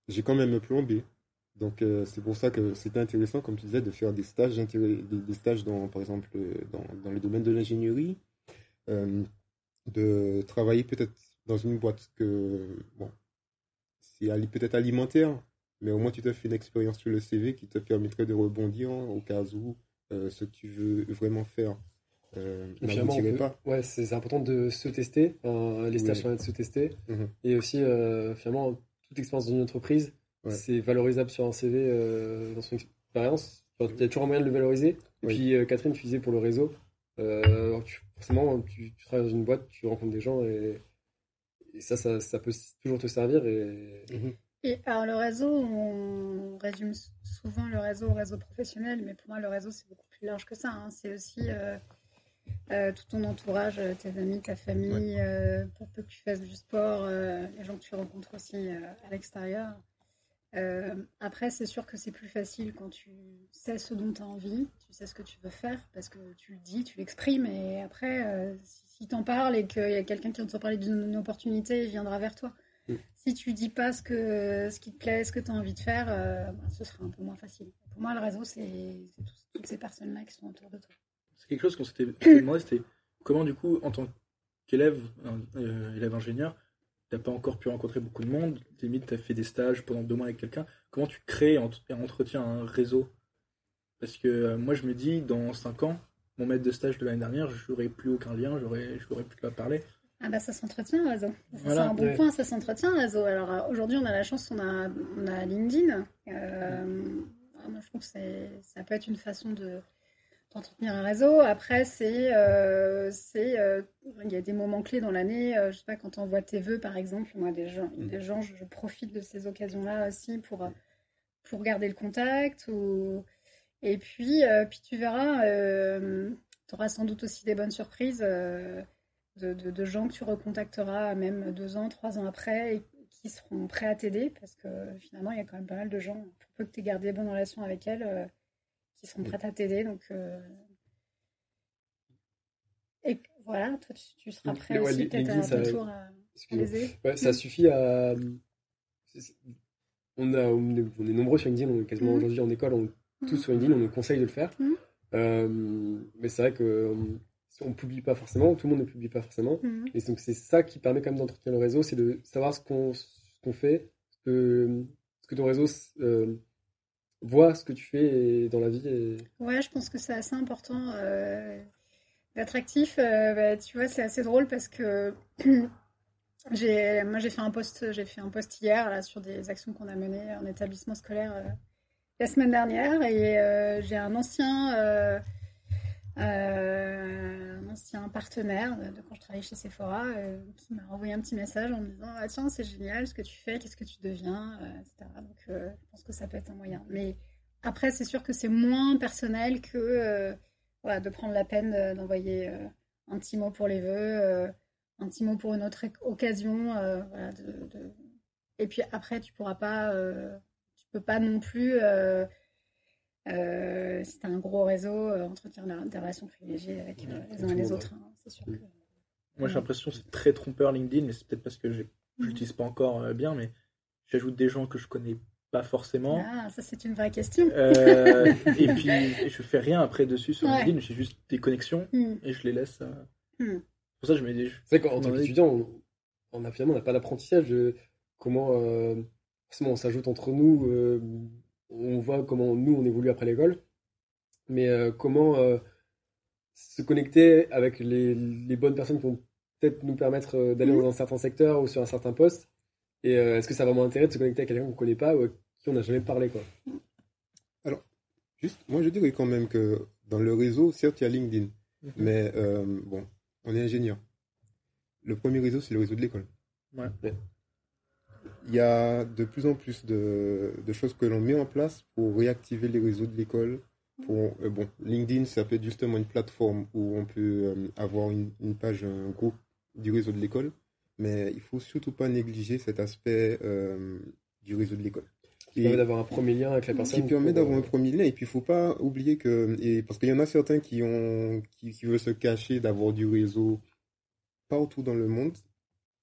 Speaker 3: j'ai quand même plan B. Donc euh, c'est pour ça que c'était intéressant, comme tu disais, de faire des stages, des, stages dans, par exemple, dans, dans le domaine de l'ingénierie, euh, de travailler peut-être dans une boîte que, bon, c'est peut-être alimentaire, mais au moins tu te fait une expérience sur le CV qui te permettrait de rebondir au cas où euh, ce que tu veux vraiment faire euh, pas.
Speaker 2: Ouais, c'est important de se tester, les stages permettent de se tester, mhm. et aussi finalement toute expérience dans une entreprise c'est valorisable sur un CV euh, dans son expérience. il y a toujours un moyen de le valoriser. Et puis, euh, Catherine, tu disais pour le réseau, euh, forcément, tu, travailles dans une boîte, tu rencontres des gens et, ça, ça, peut toujours te servir. Et...
Speaker 4: Mhm. et... alors, le réseau, on résume souvent le réseau au réseau professionnel, mais pour moi, le réseau, c'est beaucoup plus large que ça. Hein. C'est aussi. Tout ton entourage, tes amis, ta famille, pour peu que tu fasses du sport, les gens que tu rencontres aussi à l'extérieur. Euh, après, c'est sûr que c'est plus facile quand tu sais ce dont tu as envie, tu sais ce que tu veux faire, parce que tu le dis, tu l'exprimes, et après, euh, si, tu en parles et qu'il y a quelqu'un qui te parler d'une opportunité, il viendra vers toi. Mm. Si tu dis pas ce, que, ce qui te plaît, ce que tu as envie de faire, euh, bah, ce sera un peu moins facile. Pour moi, le réseau, c'est toutes ces personnes-là qui sont autour de toi.
Speaker 1: C'est quelque chose qu'on s'était demandé, c'était comment, du coup, en tant qu'élève, élève ingénieur, t'as pas encore pu rencontrer beaucoup de monde, limite as fait des stages pendant deux mois avec quelqu'un, comment tu crées et entretiens un réseau? Parce que euh, moi je me dis, dans cinq ans, mon maître de stage de l'année dernière, j'aurais plus aucun lien, j'aurais, je n'aurais plus pas parler.
Speaker 4: Ah bah ça s'entretient réseau. C'est un bon point, ça s'entretient réseau. Alors euh, aujourd'hui on a la chance, on a, on a LinkedIn. Euh, moi je trouve que ça peut être une façon de, entretenir un réseau. Après, c'est, euh, c'est, euh, il y a des moments clés dans l'année. Euh, je sais pas, quand on envoie tes vœux, par exemple, moi, des gens, mm. des gens, je, profite de ces occasions-là aussi pour pour garder le contact. Ou... Et puis, puis tu verras, tu auras sans doute aussi des bonnes surprises de, de, gens que tu recontacteras même deux ans, trois ans après et qui seront prêts à t'aider parce que finalement, il y a quand même pas mal de gens, pour peu que tu aies gardé de bonnes relations avec elles qui sont prêtes à t'aider. Donc, euh, et voilà, toi, tu, seras prêt aussi peut-être à ton tour à,
Speaker 2: ouais, ça suffit à. On, a, on, est, nombreux sur LinkedIn, on est quasiment mmh. aujourd'hui en école, on, tous mmh. sur LinkedIn, on nous conseille de le faire. Mmh. Euh, mais c'est vrai que on ne publie pas forcément, tout le monde ne publie pas forcément. Et donc c'est ça qui permet quand même d'entretenir le réseau, c'est de savoir ce qu'on fait, ce que, ce que ton réseau euh, vois ce que tu fais dans la vie. Et...
Speaker 4: Ouais, je pense que c'est assez important euh, d'être actif. Euh, bah, tu vois, c'est assez drôle parce que j'ai, moi j'ai fait un post, j'ai fait un post hier là sur des actions qu'on a menées en établissement scolaire euh, la semaine dernière et j'ai un ancien euh, un ancien partenaire de, quand je travaillais chez Sephora euh, qui m'a envoyé un petit message en me disant ah, tiens c'est génial ce que tu fais qu'est-ce que tu deviens euh, etc donc je pense que ça peut être un moyen. Mais après c'est sûr que c'est moins personnel que voilà, de prendre la peine d'envoyer un petit mot pour les vœux un petit mot pour une autre occasion voilà, et puis après tu pourras pas tu peux pas non plus euh, c'est un gros réseau, euh, entretien des relations privilégiées avec euh, les uns et les autres. Hein, c'est sûr
Speaker 1: Moi, j'ai l'impression que c'est très trompeur LinkedIn, mais c'est peut-être parce que je l'utilise pas encore bien, mais j'ajoute des gens que je connais pas forcément.
Speaker 4: Ah, ça c'est une vraie question.
Speaker 1: et puis je fais rien après dessus sur LinkedIn, j'ai juste des connexions hmm. et je les laisse. Hmm. Pour ça, je me dis.
Speaker 2: C'est qu'en tant qu'étudiant, on, a finalement on n'a pas l'apprentissage de comment forcément on s'ajoute entre nous on voit comment nous on évolue après l'école, mais euh, comment euh, se connecter avec les, bonnes personnes qui vont peut-être nous permettre euh, d'aller mhm. dans un certain secteur ou sur un certain poste. Et est-ce que ça a vraiment intérêt de se connecter à quelqu'un qu'on ne connaît pas ou à qui on n'a jamais parlé quoi?
Speaker 3: Alors, juste, moi je dirais quand même que dans le réseau, certes il y a LinkedIn, mhm. mais bon, on est ingénieur. Le premier réseau, c'est le réseau de l'école.
Speaker 1: Ouais
Speaker 3: il y a de plus en plus de, choses que l'on met en place pour réactiver les réseaux de l'école, Pour, bon, LinkedIn, ça peut être justement une plateforme où on peut avoir une, une, page, un groupe du réseau de l'école, mais il faut surtout pas négliger cet aspect du réseau de l'école.
Speaker 2: Qui permet d'avoir un premier lien avec la personne.
Speaker 3: Qui permet d'avoir un premier lien. Et puis, il faut pas oublier que, et parce qu'il y en a certains qui ont, qui, qui veulent se cacher d'avoir du réseau partout dans le monde.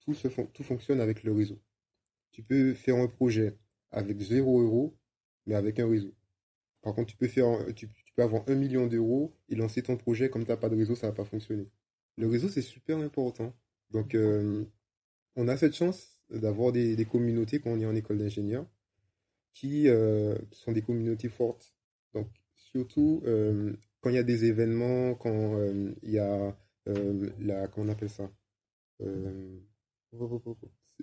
Speaker 3: Tout, se tout fonctionne avec le réseau. Tu peux faire un projet avec 0 euros, mais avec un réseau. Par contre, tu peux, faire, tu, tu peux avoir un million d'euros et lancer ton projet comme tu n'as pas de réseau, ça va pas fonctionner. Le réseau, c'est super important. Donc, euh, on a cette chance d'avoir des, des, communautés quand on est en école d'ingénieur qui, euh, sont des communautés fortes. Donc, surtout euh, quand il y a des événements, quand il y a la, comment on appelle ça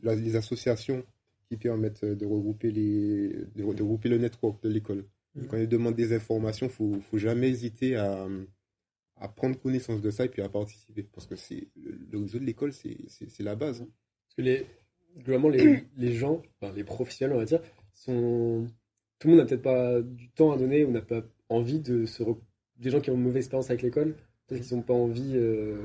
Speaker 3: les associations qui permettent de regrouper, les, de, regrouper le network de l'école. Mmh. Quand ils demandent des informations, il ne faut, faut, jamais hésiter à, à, prendre connaissance de ça et puis à participer. Parce que c'est le réseau de l'école, c'est la base.
Speaker 2: Parce que les, globalement, les, les gens, enfin, les professionnels, on va dire, sont. Tout le monde n'a peut-être pas du temps à donner ou n'a pas envie de se. Des gens qui ont une mauvaise expérience avec l'école, peut-être qu'ils n'ont pas envie euh,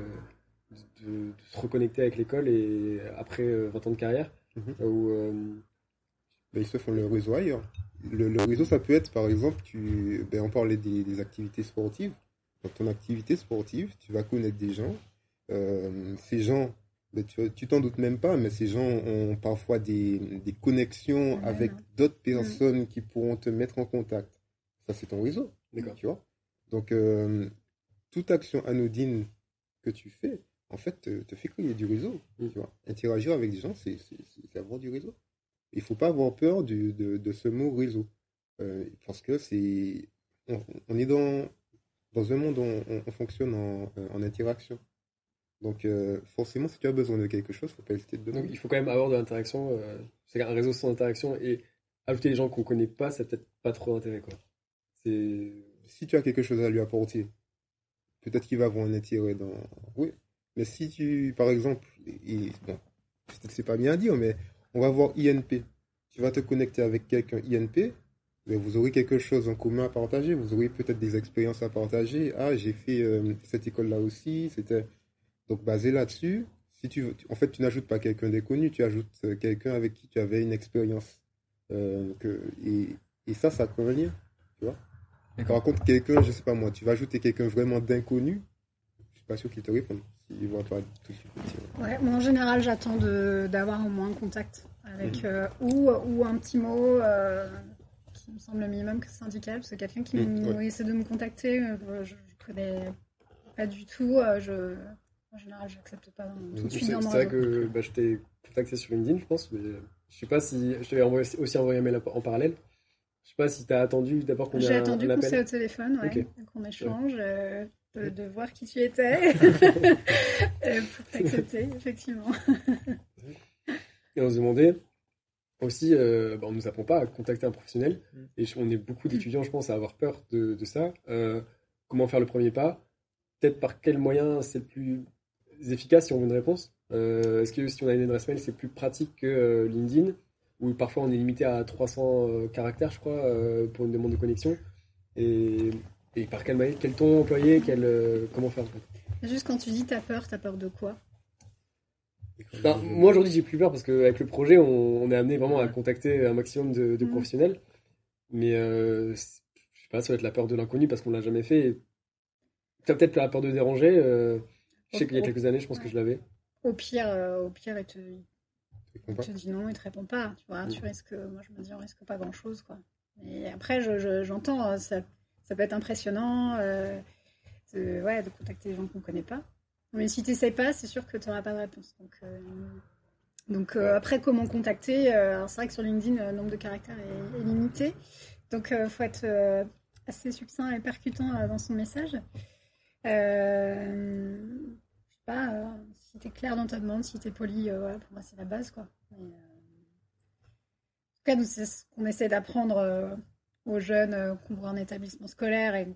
Speaker 2: de, de, se reconnecter avec l'école et après 20 euh, ans de carrière. Mhm. Euh,
Speaker 3: ben, ils se font le réseau ailleurs. Le, réseau, ça peut être, par exemple, tu, ben, on parlait des, activités sportives. Dans ton activité sportive, tu vas connaître des gens. Euh, ces gens, ben, tu t'en doutes même pas, mais ces gens ont parfois des, connexions avec d'autres mm. personnes qui pourront te mettre en contact. Ça, c'est ton réseau. D'accord. Tu vois Donc, euh, toute action anodine que tu fais, en fait, te, te fait créer du réseau. Mm. Tu vois. Interagir avec des gens, c'est avoir du réseau. Il faut pas avoir peur du, de, de, ce mot réseau. Euh, parce que c'est. On, est dans, dans un monde où on, fonctionne en, en, interaction. Donc, euh, forcément, si tu as besoin de quelque chose, il ne faut pas hésiter de demander.
Speaker 2: Donc, il faut quand même avoir de l'interaction. Euh, c'est un réseau sans interaction et ajouter des gens qu'on ne connaît pas, ça peut-être pas trop d'intérêt.
Speaker 3: Si tu as quelque chose à lui apporter, peut-être qu'il va avoir un intérêt dans. Oui, mais si tu, par exemple, et, bon, c'est pas bien à dire, mais on va voir INP. Tu vas te connecter avec quelqu'un INP, mais vous aurez quelque chose en commun à partager, vous aurez peut-être des expériences à partager. Ah, j'ai fait euh, cette école-là aussi, c'était donc basé là-dessus. Si tu, en fait, tu n'ajoutes pas quelqu'un d'inconnu, tu ajoutes euh, quelqu'un avec qui tu avais une expérience. Euh, que, et, et, ça, ça venir, tu vois. Par contre, quelqu'un, je sais pas moi, tu vas ajouter quelqu'un vraiment d'inconnu, je suis pas sûr qu'il te réponde
Speaker 4: ouais, moi en général, j'attends d'avoir au moins un contact avec mm. euh, ou, ou un petit mot euh, qui me semble le minimum que c'est syndical, parce que quelqu'un qui mm, essaie de me contacter, euh, je, ne connais pas du tout, je, en général, j'accepte pas tout de
Speaker 2: suite. C'est vrai que bah, je t'ai contacté sur LinkedIn, je pense, mais je sais pas si je t'avais aussi envoyé un mail en parallèle. Je sais pas si tu as attendu d'abord qu'on ait
Speaker 4: J'ai attendu qu'on s'est au téléphone, ouais, qu'on échange de, voir qui tu étais euh, pour t'accepter, effectivement.
Speaker 2: Et on se demandait aussi, euh, bah, on ne nous apprend pas à contacter un professionnel, mm. et on est beaucoup d'étudiants, je pense, à avoir peur de, ça. Euh, comment faire le premier pas? Peut-être par quel moyen c'est le plus efficace si on veut une réponse? Est-ce que si on a une adresse mail, c'est plus pratique que LinkedIn? Où parfois on est limité à 300 caractères, je crois, pour une demande de connexion. Et et par quel quel ton employer, quel, euh, comment faire en fait?
Speaker 4: Juste quand tu dis t'as peur, t'as peur de quoi?
Speaker 2: Ben, Moi aujourd'hui j'ai plus peur parce qu'avec le projet on, est amené vraiment à contacter un maximum de, mm. professionnels. Mais euh, je sais pas, ça va être la peur de l'inconnu parce qu'on l'a jamais fait. Tu as peut-être la peur de déranger. Euh, je sais qu'il y a quelques années, je pense que je l'avais.
Speaker 4: Au pire, au pire, il te, te dit non, il te répond pas. Tu vois, tu mm. risques, moi je me dis on risque pas grand chose quoi. Et après, j'entends, je, ça ça peut être impressionnant euh, de, ouais, de contacter des gens qu'on ne connaît pas. Mais si tu n'essayes pas, c'est sûr que tu n'auras pas de réponse. Donc, euh, donc euh, après, comment contacter C'est vrai que sur LinkedIn, le nombre de caractères est, limité. Donc il faut être assez succinct et percutant dans son message. Je sais pas, si tu es clair dans ta demande, si tu es poli, pour moi c'est la base. Quoi. en tout cas, c'est ce qu'on essaie d'apprendre aux jeunes euh, qu'on voit en établissement scolaire et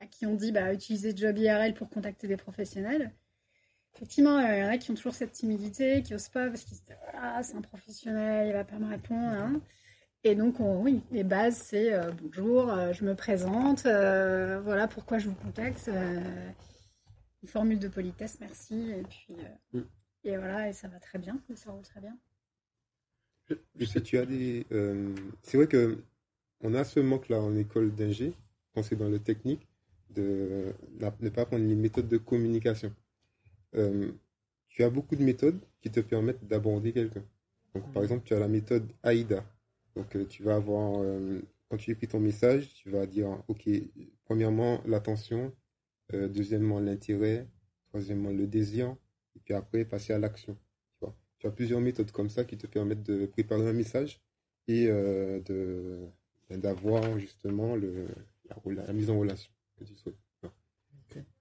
Speaker 4: à qui on dit bah, utiliser Job IRL pour contacter des professionnels. Effectivement, il y en a qui ont toujours cette timidité, qui n'osent pas parce qu'ils se disent ah, c'est un professionnel, il va pas me répondre. Hein. Et donc, oui, les bases, c'est bonjour, je me présente, voilà pourquoi je vous contacte, une formule de politesse, merci, et puis mm. et voilà, et ça va très bien, ça roule très bien.
Speaker 3: Je, sais, tu as des. c'est vrai que on a ce manque-là en école d'ingé, quand c'est dans le technique, de ne pas apprendre les méthodes de communication. Euh, tu as beaucoup de méthodes qui te permettent d'aborder quelqu'un. Donc, par exemple, tu as la méthode AIDA. Donc, euh, tu vas avoir, euh, quand tu écris ton message, tu vas dire, OK, premièrement, l'attention, deuxièmement, l'intérêt, troisièmement, le désir, et puis après, passer à l'action. Tu, tu as plusieurs méthodes comme ça qui te permettent de préparer un message et de d'avoir justement le, la, mise en relation que tu souhaites.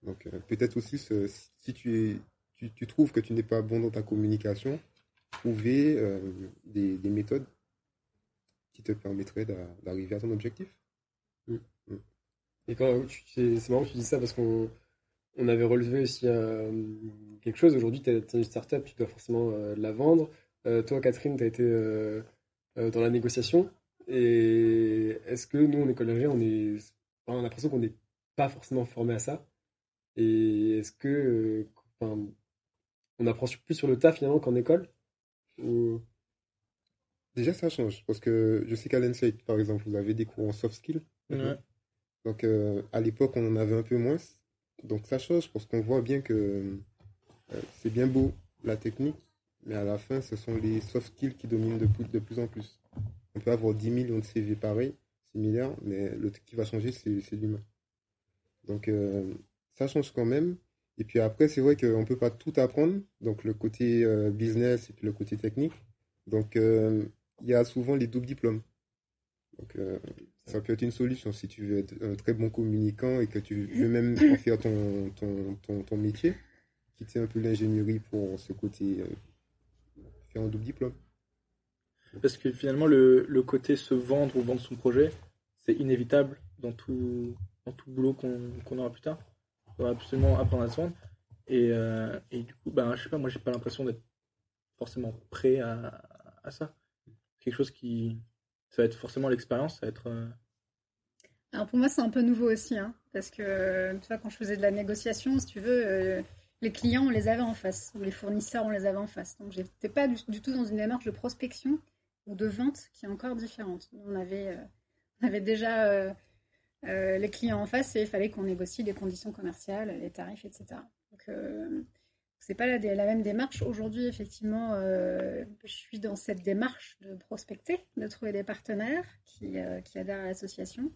Speaker 3: Donc euh, peut-être aussi si tu, es, tu, tu, trouves que tu n'es pas bon dans ta communication, trouver euh, des, des, méthodes qui te permettraient d'arriver à ton objectif.
Speaker 2: Mm. Mm. Et quand c'est marrant que tu dis ça parce qu'on on avait relevé aussi euh, quelque chose. Aujourd'hui, tu es, une startup, tu dois forcément la vendre. toi, Catherine, tu as été dans la négociation. Et est-ce que nous, en école d'ingé, on est, on a l'impression qu'on n'est pas forcément formé à ça? Et est-ce que, euh, enfin, on apprend plus sur le tas finalement qu'en école? Ou...
Speaker 3: Déjà, ça change parce que je sais qu'à l'ENSEIT, par exemple, vous avez des cours en soft skills. Donc, euh, à l'époque, on en avait un peu moins. Donc, ça change parce qu'on voit bien que euh, c'est bien beau la technique, mais à la fin, ce sont les soft skills qui dominent de plus, de plus en plus. On peut avoir 10 millions de CV pareils, similaires, mais le truc qui va changer, c'est l'humain. Donc, euh, ça change quand même. Et puis après, c'est vrai qu'on ne peut pas tout apprendre. Donc, le côté euh, business et puis le côté technique. Donc, euh, il y a souvent les doubles diplômes. Donc, ça peut être une solution si tu veux être un très bon communicant et que tu veux même faire ton, ton, ton, ton métier, quitter un peu l'ingénierie pour ce côté, faire un double diplôme.
Speaker 1: Parce que finalement, le, le, côté se vendre ou vendre son projet, c'est inévitable dans tout, dans tout boulot qu'on aura plus tard. On va absolument apprendre à se vendre. Et, euh, et du coup, ben, je sais pas, moi, j'ai pas l'impression d'être forcément prêt à, à, ça. Quelque chose qui. Ça va être forcément l'expérience, ça va être. Euh,
Speaker 4: Alors pour moi, c'est un peu nouveau aussi, hein, parce que tu vois, quand je faisais de la négociation, si tu veux, euh, les clients, on les avait en face, ou les fournisseurs, on les avait en face. Donc, j'étais pas du, tout dans une démarche de prospection ou de vente qui est encore différente. On avait, euh, on avait déjà euh, euh, les clients en face et il fallait qu'on négocie les conditions commerciales, les tarifs, etc. Donc, c'est pas la, même démarche. Aujourd'hui, effectivement, je suis dans cette démarche de prospecter, de trouver des partenaires qui, qui adhèrent à l'association.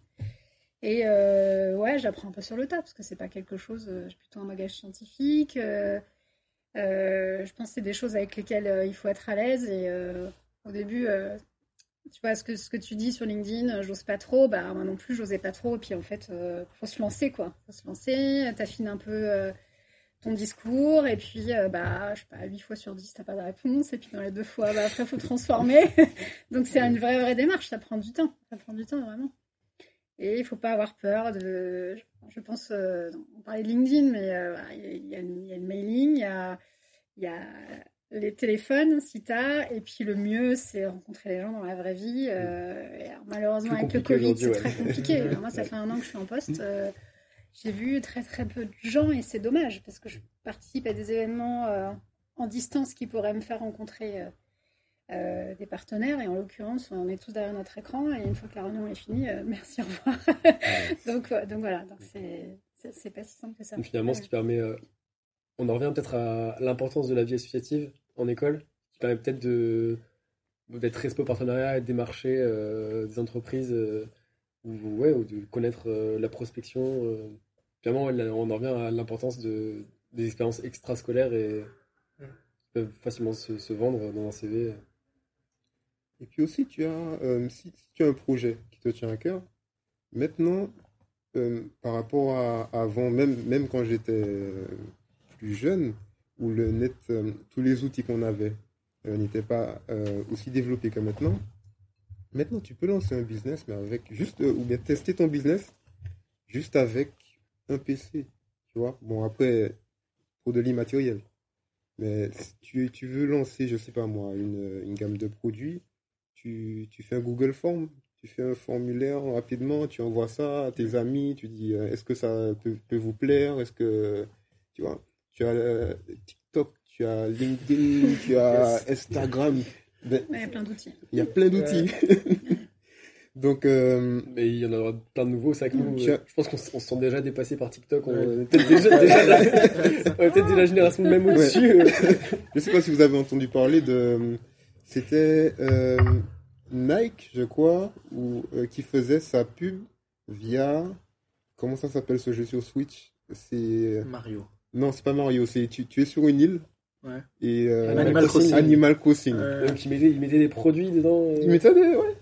Speaker 4: Et ouais, j'apprends un peu sur le tas parce que c'est pas quelque chose. j'ai plutôt un bagage scientifique. je pense que c'est des choses avec lesquelles il faut être à l'aise et au début, euh, tu vois, ce que, ce que tu dis sur LinkedIn, euh, j'ose pas trop, bah, moi non plus, j'osais pas trop. Et puis en fait, euh, faut se lancer, quoi. faut se lancer, t'affines un peu ton discours, et puis, bah, je sais pas, 8 fois sur 10, t'as pas de réponse, et puis dans les deux fois, bah, après, faut transformer. Donc c'est une vraie, vraie démarche, ça prend du temps. Ça prend du temps, vraiment. Et il faut pas avoir peur de. Je pense, on parlait de LinkedIn, mais il y, a, le mailing, il y a les téléphones, si t'as, et puis le mieux, c'est rencontrer les gens dans la vraie vie. Euh, malheureusement, avec le Covid, c'est très compliqué. moi, ça fait un an que je suis en poste. Euh, j'ai vu très très peu de gens et c'est dommage parce que je participe à des événements euh, en distance qui pourraient me faire rencontrer des partenaires. Et en l'occurrence, on est tous derrière notre écran et une fois que la réunion est finie, merci, au revoir. donc, donc voilà, donc c'est pas si simple que ça.
Speaker 2: finalement, ce qui permet on en revient peut-être à l'importance de la vie associative en école, qui permet peut-être de d'être au partenariat et de démarcher euh, des entreprises euh, ou, ouais, ou de connaître euh, la prospection. Finalement, on en revient à l'importance de, des expériences extrascolaires et qui peuvent facilement se, vendre dans un CV.
Speaker 3: Et puis aussi, tu as, si, tu as un projet qui te tient à cœur, maintenant, par rapport à avant, même, même quand j'étais jeune, où le net, euh, tous les outils qu'on avait euh, n'étaient pas euh, aussi développés que maintenant. Maintenant, tu peux lancer un business, mais avec juste, ou bien tester ton business juste avec un PC. Tu vois, bon, après, pour de l'immatériel. Mais si tu, tu veux lancer, je sais pas moi, une, une gamme de produits, tu, tu fais un Google Form, tu fais un formulaire rapidement, tu envoies ça à tes amis, tu dis est-ce que ça peut, peut vous plaire, est-ce que tu vois, tu as euh, TikTok, tu as LinkedIn, tu as Instagram.
Speaker 4: Ben, il y a plein d'outils.
Speaker 3: Il y a plein d'outils. Donc, euh,
Speaker 2: mais il y en aura plein de nouveaux. Que nous, je pense qu'on se sent déjà dépassé par TikTok. On est peut-être déjà, déjà, la... peut-être la génération même au-dessus.
Speaker 3: je sais pas si vous avez entendu parler de. C'était euh, Nike, je crois, ou euh, qui faisait sa pub via. Comment ça s'appelle ce jeu sur Switch? C'est
Speaker 1: Mario.
Speaker 3: Non, c'est pas Mario. C'est tu, tu es sur une île.
Speaker 1: Ouais.
Speaker 3: Et euh,
Speaker 1: Animal Crossing.
Speaker 3: Animal Crossing.
Speaker 2: Donc il mettait, il mettait des produits dedans.
Speaker 3: Il mettait des ouais.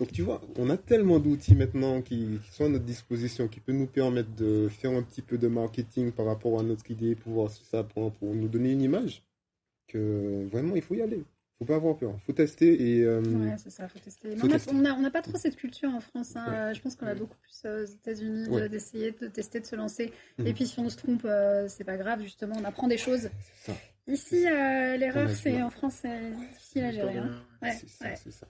Speaker 3: Donc tu vois, on a tellement d'outils maintenant qui, sont à notre disposition, qui peuvent nous permettre de faire un petit peu de marketing par rapport à notre idée, pour voir si ça prend, pour nous donner une image, que vraiment il faut y aller. Il ne faut pas avoir peur, il faut tester et.
Speaker 4: Euh, ouais, c'est ça, faut tester. on n'a pas trop cette culture en France. Hein. Je pense qu'on a beaucoup plus euh, aux États-Unis d'essayer de tester, de se lancer. Mhm. Et puis si on se trompe, euh, c'est pas grave. Justement, on apprend des choses. Ici, l'erreur, c'est en France, c'est difficile à gérer. Hein. Ouais, c'est ça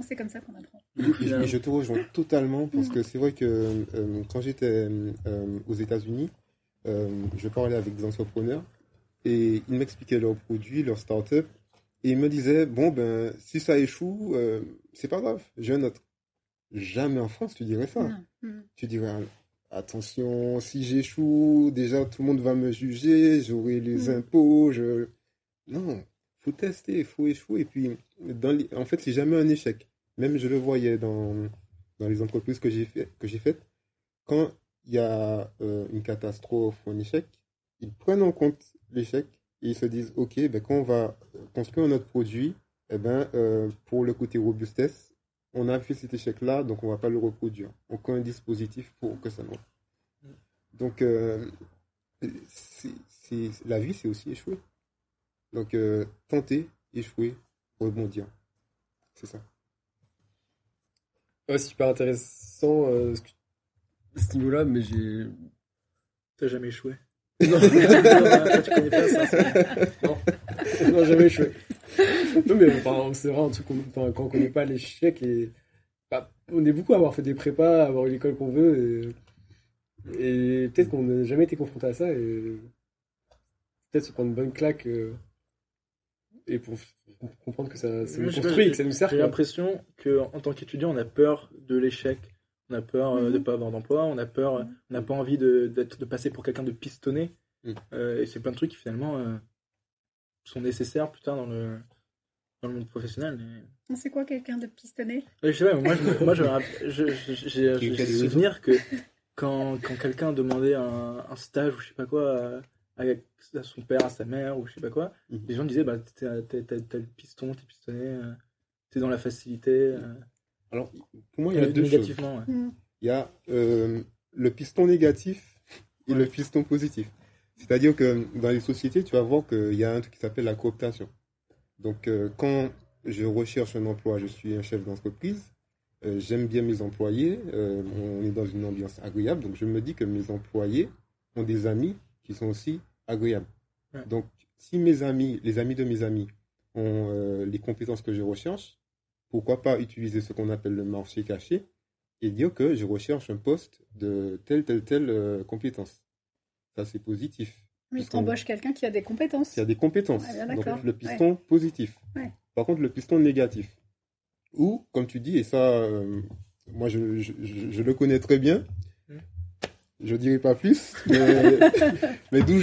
Speaker 4: c'est comme ça qu'on apprend.
Speaker 3: Et je te rejoins totalement parce que c'est vrai que euh, quand j'étais euh, aux États-Unis, euh, je parlais avec des entrepreneurs et ils m'expliquaient leurs produits, leurs startups et ils me disaient bon ben si ça échoue, c'est pas grave, j'ai un autre. Jamais en France tu dirais ça. Tu dirais attention, si j'échoue, déjà tout le monde va me juger, j'aurai les mm. impôts, je non, faut tester, il faut échouer. Et puis, dans en fait, c'est jamais un échec. Même je le voyais dans, dans les entreprises que j'ai fait, que j'ai faites. Quand il y a euh, une catastrophe ou un échec, ils prennent en compte l'échec et ils se disent, OK, ben, quand on va construire notre produit, eh ben, euh, pour le côté robustesse, on a fait cet échec-là, donc on ne va pas le reproduire. On crée un dispositif pour que ça marche. Donc, euh, c'est, la vie, c'est aussi échouer. Donc, euh, tenter, échouer, rebondir. C'est ça.
Speaker 2: Ouais, super intéressant euh, ce, niveau-là, mais j'ai.
Speaker 1: T'as jamais échoué
Speaker 2: Non, tu connais pas ça. Non. non, jamais échoué. Non, mais enfin, c'est vrai un truc enfin, quand on connaît pas l'échec et. Bah, on est beaucoup à avoir fait des prépas, à avoir eu l'école qu'on veut et, et peut-être qu'on n'a jamais été confronté à ça et peut-être se prendre une bonne claque. Euh, et pour comprendre que ça, ça nous construit, que ça nous sert.
Speaker 1: J'ai l'impression qu'en tant qu'étudiant, on a peur de l'échec, on a peur euh, de ne mhm. pas avoir d'emploi, on a peur, on n'a pas envie de, de, passer pour quelqu'un de pistonné. Mm. Euh, et c'est plein de trucs qui finalement euh, sont nécessaires plus tard dans le, dans le monde professionnel.
Speaker 4: C'est quoi quelqu'un de pistonné?
Speaker 1: Je sais pas, moi, je, moi j'ai le souvenir que quand, quand quelqu'un demandait un, un, stage ou je sais pas quoi à son père, à sa mère, ou je sais pas quoi, mhm. les gens disaient bah, t'as le piston, t'es pistonné, euh, t'es dans la facilité. Euh.
Speaker 3: Alors, pour moi, il y a deux choses. Mhm. Il y a euh, le piston négatif et le piston positif. C'est-à-dire que dans les sociétés, tu vas voir qu'il y a un truc qui s'appelle la cooptation. Donc, quand je recherche un emploi, je suis un chef d'entreprise, j'aime bien mes employés, on est dans une ambiance agréable, donc je me dis que mes employés ont des amis qui sont aussi agréables. Donc, si mes amis, les amis de mes amis, ont euh, les compétences que je recherche, pourquoi pas utiliser ce qu'on appelle le marché caché et dire que je recherche un poste de telle, telle, telle euh, compétence. Ça, c'est positif.
Speaker 4: Oui, tu embauches quelqu'un qui a des compétences.
Speaker 3: Qui a des compétences. Donc, le piston positif. Par contre, le piston négatif. Ou, comme tu dis, et ça, euh, moi, je, je, le connais très bien, je dirais pas plus, mais, d'où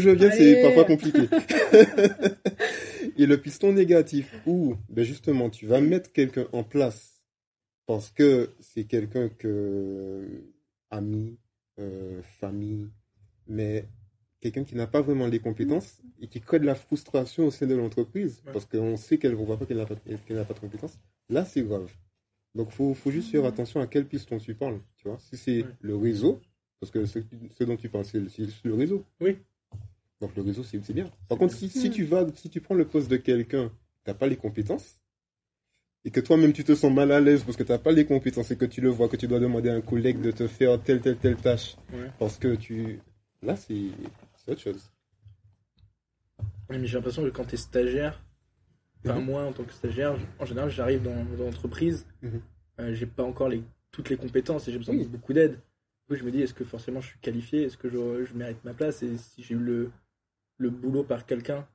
Speaker 3: je viens, c'est parfois compliqué. Et le piston négatif, où ben justement tu vas mettre quelqu'un en place parce que c'est quelqu'un que ami, euh, famille, mais quelqu'un qui n'a pas vraiment les compétences et qui crée de la frustration au sein de l'entreprise parce qu'on sait qu'elle ne voit pas qu'elle n'a pas, pas de compétences. Là, c'est grave. Donc, il faut, juste faire attention à quelle piston tu parles. Tu vois si c'est le réseau, parce que ce, dont tu parles, c'est le, réseau.
Speaker 1: Oui.
Speaker 3: Donc, le réseau, c'est bien. Par contre, si, si, tu vas, si tu prends le poste de quelqu'un, tu n'as pas les compétences, et que toi-même tu te sens mal à l'aise parce que tu n'as pas les compétences et que tu le vois, que tu dois demander à un collègue de te faire telle, telle, telle tâche, parce que tu. Là, c'est autre chose.
Speaker 1: mais j'ai l'impression que quand tu es stagiaire, Enfin, moi, en tant que stagiaire, en général, j'arrive dans, dans l'entreprise, mhm. j'ai pas encore les, toutes les compétences et j'ai besoin de beaucoup d'aide. Du coup, je me dis, est-ce que forcément je suis qualifié? Est-ce que je, je, mérite ma place? Et si j'ai eu le, le boulot par quelqu'un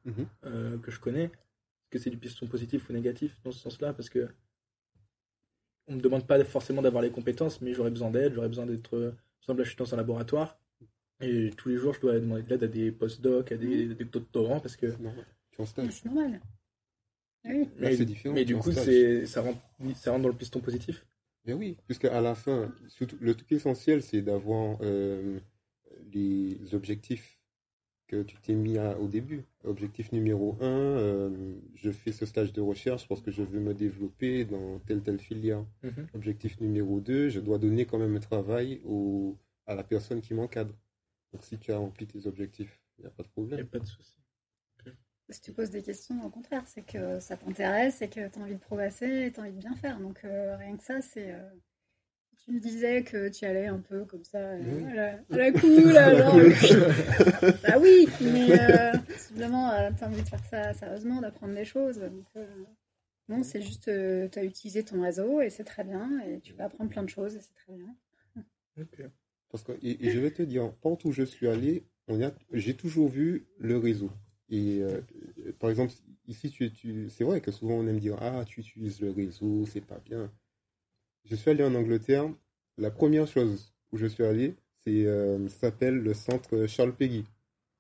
Speaker 1: que je connais, est-ce que c'est du piston positif ou négatif dans ce sens-là? Parce que on me demande pas forcément d'avoir les compétences, mais j'aurais besoin d'aide, j'aurais besoin d'être. Par exemple, là, je suis dans un laboratoire, et tous les jours, je dois demander de l'aide à des post-docs, à des, des doctorants, parce que.
Speaker 4: C'est normal.
Speaker 1: Oui. Mais, mais du coup, c'est, ça, rentre, ça rentre dans le piston positif?
Speaker 3: Mais oui, puisqu'à la fin, le truc essentiel, c'est d'avoir euh, les objectifs que tu t'es mis au début. Objectif numéro un, euh, je fais ce stage de recherche parce que je veux me développer dans telle telle filière. Mhm. Objectif numéro 2, je dois donner quand même un travail au, à la personne qui m'encadre. Donc si tu as rempli tes objectifs, il n'y a pas de problème. Il
Speaker 1: n'y a pas de souci.
Speaker 4: Si tu poses des questions, au contraire, c'est que ça t'intéresse et que tu as envie de progresser et tu as envie de bien faire. Donc euh, rien que ça, c'est... Euh, tu me disais que tu allais un peu comme ça, euh, à, la, à, la, cool, genre. bah oui, mais euh, simplement, euh, tu as envie de faire ça sérieusement, d'apprendre des choses. Donc, euh, non, c'est juste, tu as utilisé ton réseau et c'est très bien, et tu vas apprendre plein de choses et c'est très bien.
Speaker 3: Ok. Parce que, et, je vais te dire, partout où je suis allé, j'ai toujours vu le réseau. Et par exemple, ici, c'est vrai que souvent on aime dire Ah, tu utilises le réseau, c'est pas bien. Je suis allé en Angleterre. La première chose où je suis allé, c'est euh, ça s'appelle le centre Charles Peggy.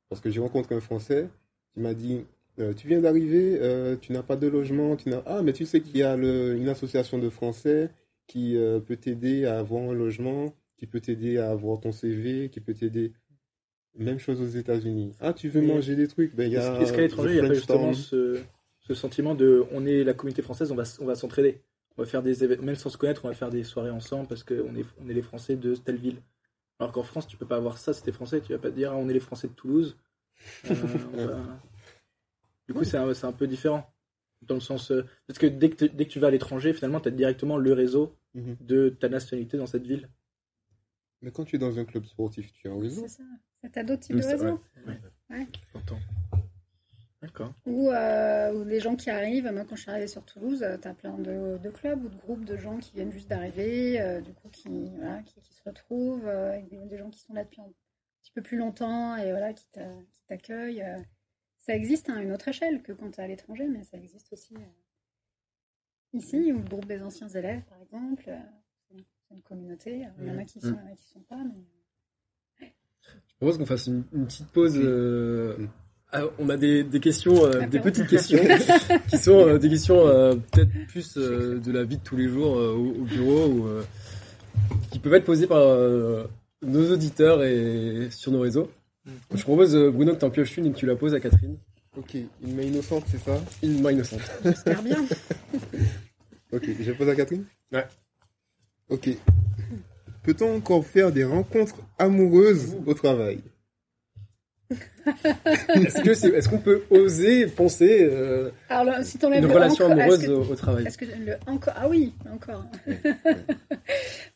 Speaker 3: Parce que j'ai rencontré un Français qui m'a dit euh, Tu viens d'arriver, euh, tu n'as pas de logement, tu n'as ah mais tu sais qu'il y a une association de Français qui peut t'aider à avoir un logement, qui peut t'aider à avoir ton CV, qui peut t'aider. Même chose aux États-Unis. Ah, tu veux manger des trucs? Ben,
Speaker 1: Est-ce qu'à l'étranger, il y a pas justement ce, ce, sentiment de on est la communauté française, on va, on va s'entraider on va faire des événements, même sans se connaître, on va faire des soirées ensemble parce qu'on est, on est les Français de telle ville. Alors qu'en France, tu peux pas avoir ça si t'es français, tu vas pas te dire ah, on est les Français de Toulouse. Euh, du coup, c'est un, un, peu différent. Dans le sens. Euh, parce que dès que, dès que tu vas à l'étranger, finalement, tu as directement le réseau mhm. de ta nationalité dans cette ville.
Speaker 3: Mais quand tu es dans un club sportif, tu as réseau.
Speaker 4: C'est ça. T'as d'autres types de réseaux.
Speaker 1: Ouais. ouais. D'accord.
Speaker 4: Ou, euh, les gens qui arrivent, moi quand je suis arrivée sur Toulouse, euh, tu as plein de, clubs ou de groupes de gens qui viennent juste d'arriver, euh, du coup qui, qui, se retrouvent, avec des, gens qui sont là depuis un petit peu plus longtemps et voilà, qui t'accueillent. ça existe à une autre échelle que quand tu es à l'étranger, mais ça existe aussi ici, ou le groupe des anciens élèves par exemple. Une communauté, il y en a qui sont, qui sont pas. Mais...
Speaker 2: Je propose qu'on fasse une, petite pause. Ah, on a des, questions, euh, des petites questions, qui sont euh, des questions euh, peut-être plus de la vie de tous les jours au, bureau, ou qui peuvent être posées par nos auditeurs et sur nos réseaux. Mm. Je propose, Bruno, que tu en pioches une et que tu la poses à Catherine.
Speaker 3: Ok, une main innocente, c'est ça?
Speaker 2: Une main innocente.
Speaker 4: J'espère bien.
Speaker 3: ok, je pose à Catherine?
Speaker 2: Ouais.
Speaker 3: Ok. Peut-on encore faire des rencontres amoureuses au travail?
Speaker 2: Est-ce que c'est, est-ce qu'on peut oser penser euh,
Speaker 4: Alors, si
Speaker 2: une relation amoureuse au, travail?
Speaker 4: Est-ce que le encore Ah oui, encore.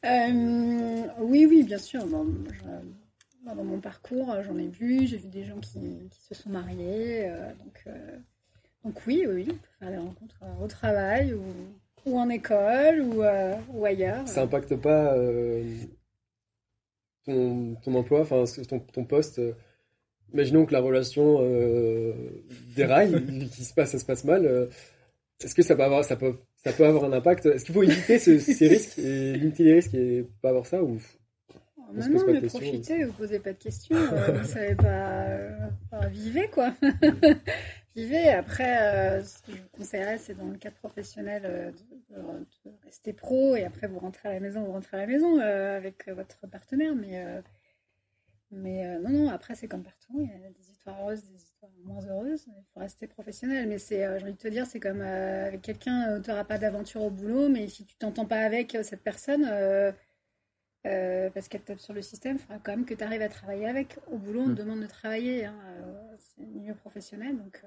Speaker 4: euh, oui, oui, bien sûr. dans mon parcours, j'en ai vu. J'ai vu des gens qui, qui se sont mariés. Euh, donc, euh, donc oui, oui, on peut faire des rencontres au travail ou, ou en école ou, ou ailleurs.
Speaker 2: Ça impacte pas ton, ton emploi, enfin ton, ton poste imaginons que la relation euh, déraille, qu'il se passe, ça se passe mal. Euh, est-ce que ça peut avoir, ça peut, ça peut avoir un impact? Est-ce qu'il faut éviter ces risques et limiter les risques et pas avoir ça ou
Speaker 4: non, non, mais profitez, vous posez pas de questions, euh, vous savez pas, vivez quoi. vivez. Après, ce que je vous conseillerais, c'est dans le cadre professionnel de, rester pro et après vous rentrez à la maison, vous rentrez à la maison avec votre partenaire, mais mais euh, non, non, après, c'est comme partout. Il y a des histoires heureuses, des histoires moins heureuses. Il faut rester professionnel. Mais c'est, euh, j'ai envie de te dire, c'est comme euh, avec quelqu'un, tu n'auras pas d'aventure au boulot, mais si tu t'entends pas avec cette personne, parce qu'elle tape sur le système, il faudra quand même que tu arrives à travailler avec. Au boulot, on te mm. demande de travailler. Hein, c'est un milieu professionnel. Donc,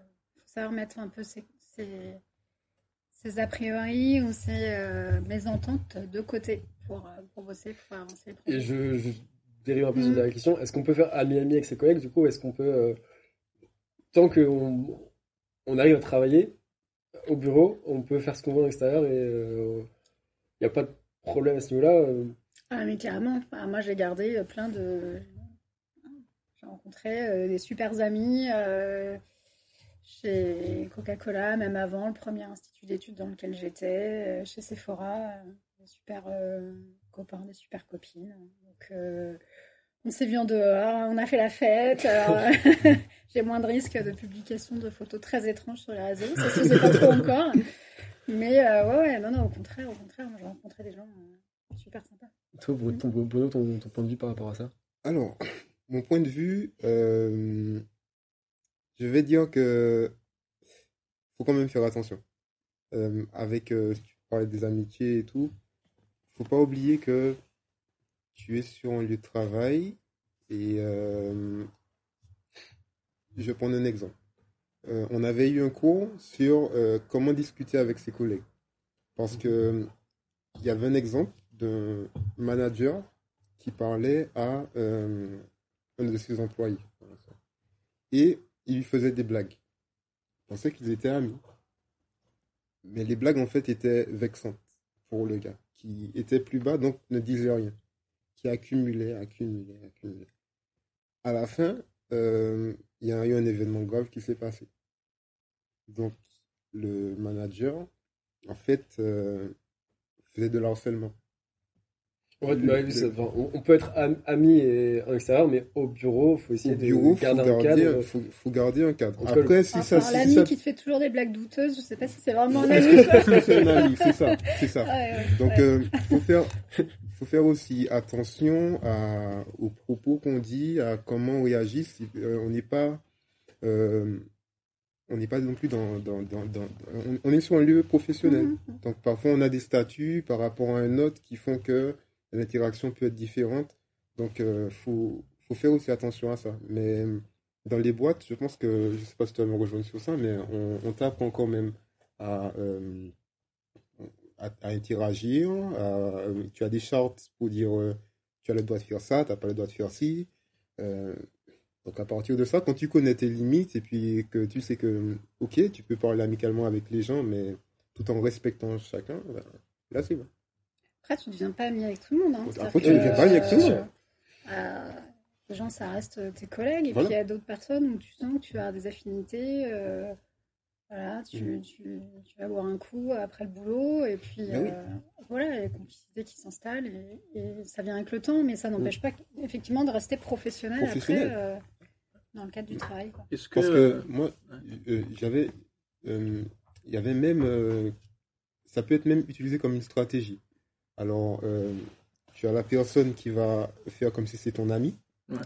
Speaker 4: faut savoir mettre un peu ces, ces, a priori ou ces mésententes de côté pour, pour bosser, pour avancer.
Speaker 2: Et je dérive un peu de la mm. question. Est-ce qu'on peut faire ami-ami avec ses collègues Du coup, est-ce qu'on peut, euh, tant qu'on on arrive à travailler, au bureau, on peut faire ce qu'on veut à l'extérieur et il n'y a pas de problème à ce niveau-là.
Speaker 4: Ah, mais carrément. moi, j'ai gardé plein de. J'ai rencontré des super amis chez Coca-Cola, même avant le premier institut d'études dans lequel j'étais, chez Sephora, des super copains, des super copines. Donc, on s'est vu en dehors, on a fait la fête. J'ai moins de risques de publication de photos très étranges sur les réseaux. Ça se faisait pas trop encore. Mais euh, ouais, ouais, non, non, au contraire, au contraire, j'ai rencontré des gens euh, super sympas.
Speaker 2: Toi, ton, ton, ton, point de vue par rapport à ça?
Speaker 3: Alors, mon point de vue, euh, je vais dire que faut quand même faire attention. avec, tu parlais des amitiés et tout, faut pas oublier que tu es sur un lieu de travail et euh, je vais prendre un exemple. Euh, on avait eu un cours sur euh, comment discuter avec ses collègues. Parce que il y avait un exemple d'un manager qui parlait à un de ses employés. Et il lui faisait des blagues. Il pensait qu'ils étaient amis. Mais les blagues, en fait, étaient vexantes pour le gars, qui était plus bas, donc ne disait rien qui accumulait, accumulait, accumulait. À la fin, euh, il y a eu un événement grave qui s'est passé. Donc, le manager, en fait, euh, faisait de l'harcèlement.
Speaker 2: Ouais, on peut être ami et en extérieur, mais au bureau, il faut essayer de garder un cadre.
Speaker 3: Il faut, garder un cadre.
Speaker 4: Après, si ça, si l'ami qui te fait toujours des blagues douteuses, je sais pas si c'est vraiment un ami.
Speaker 3: c'est un ami, c'est ça, c'est ça. Donc, il euh, faut faire, faut faire aussi attention à, aux propos qu'on dit, à comment on réagit. Euh, on n'est pas, euh, on n'est pas non plus dans, dans, dans, on, est sur un lieu professionnel. Mm-hmm. Donc parfois on a des statuts par rapport à un autre qui font que l'interaction peut être différente. Donc euh, faut, faut faire aussi attention à ça. Mais dans les boîtes, je pense que, je sais pas si tu vas me rejoindre sur ça, mais on, t'apprend quand même à à, interagir. Euh, tu as des chartes pour dire euh, tu as le droit de faire ça, tu n'as pas le droit de faire ci. Euh, donc à partir de ça, quand tu connais tes limites et puis que tu sais que, ok, tu peux parler amicalement avec les gens, mais tout en respectant chacun, ben, là c'est bon.
Speaker 4: Après, tu ne deviens pas ami avec tout le monde. Hein.
Speaker 3: Après, tu ne deviens pas ami avec tout le monde.
Speaker 4: les gens, ça reste tes collègues. Et puis, il y a d'autres personnes où tu sens que tu as des affinités. Voilà, tu, mmh. tu, tu, vas boire un coup après le boulot et puis bah euh, voilà, il y a la complicité qui s'installe et, ça vient avec le temps, mais ça n'empêche mmh. pas effectivement de rester professionnel, après euh, dans le cadre du travail. Quoi.
Speaker 3: Parce que moi, euh, j'avais, il y avait même, ça peut être même utilisé comme une stratégie. Alors, tu as la personne qui va faire comme si c'est ton ami.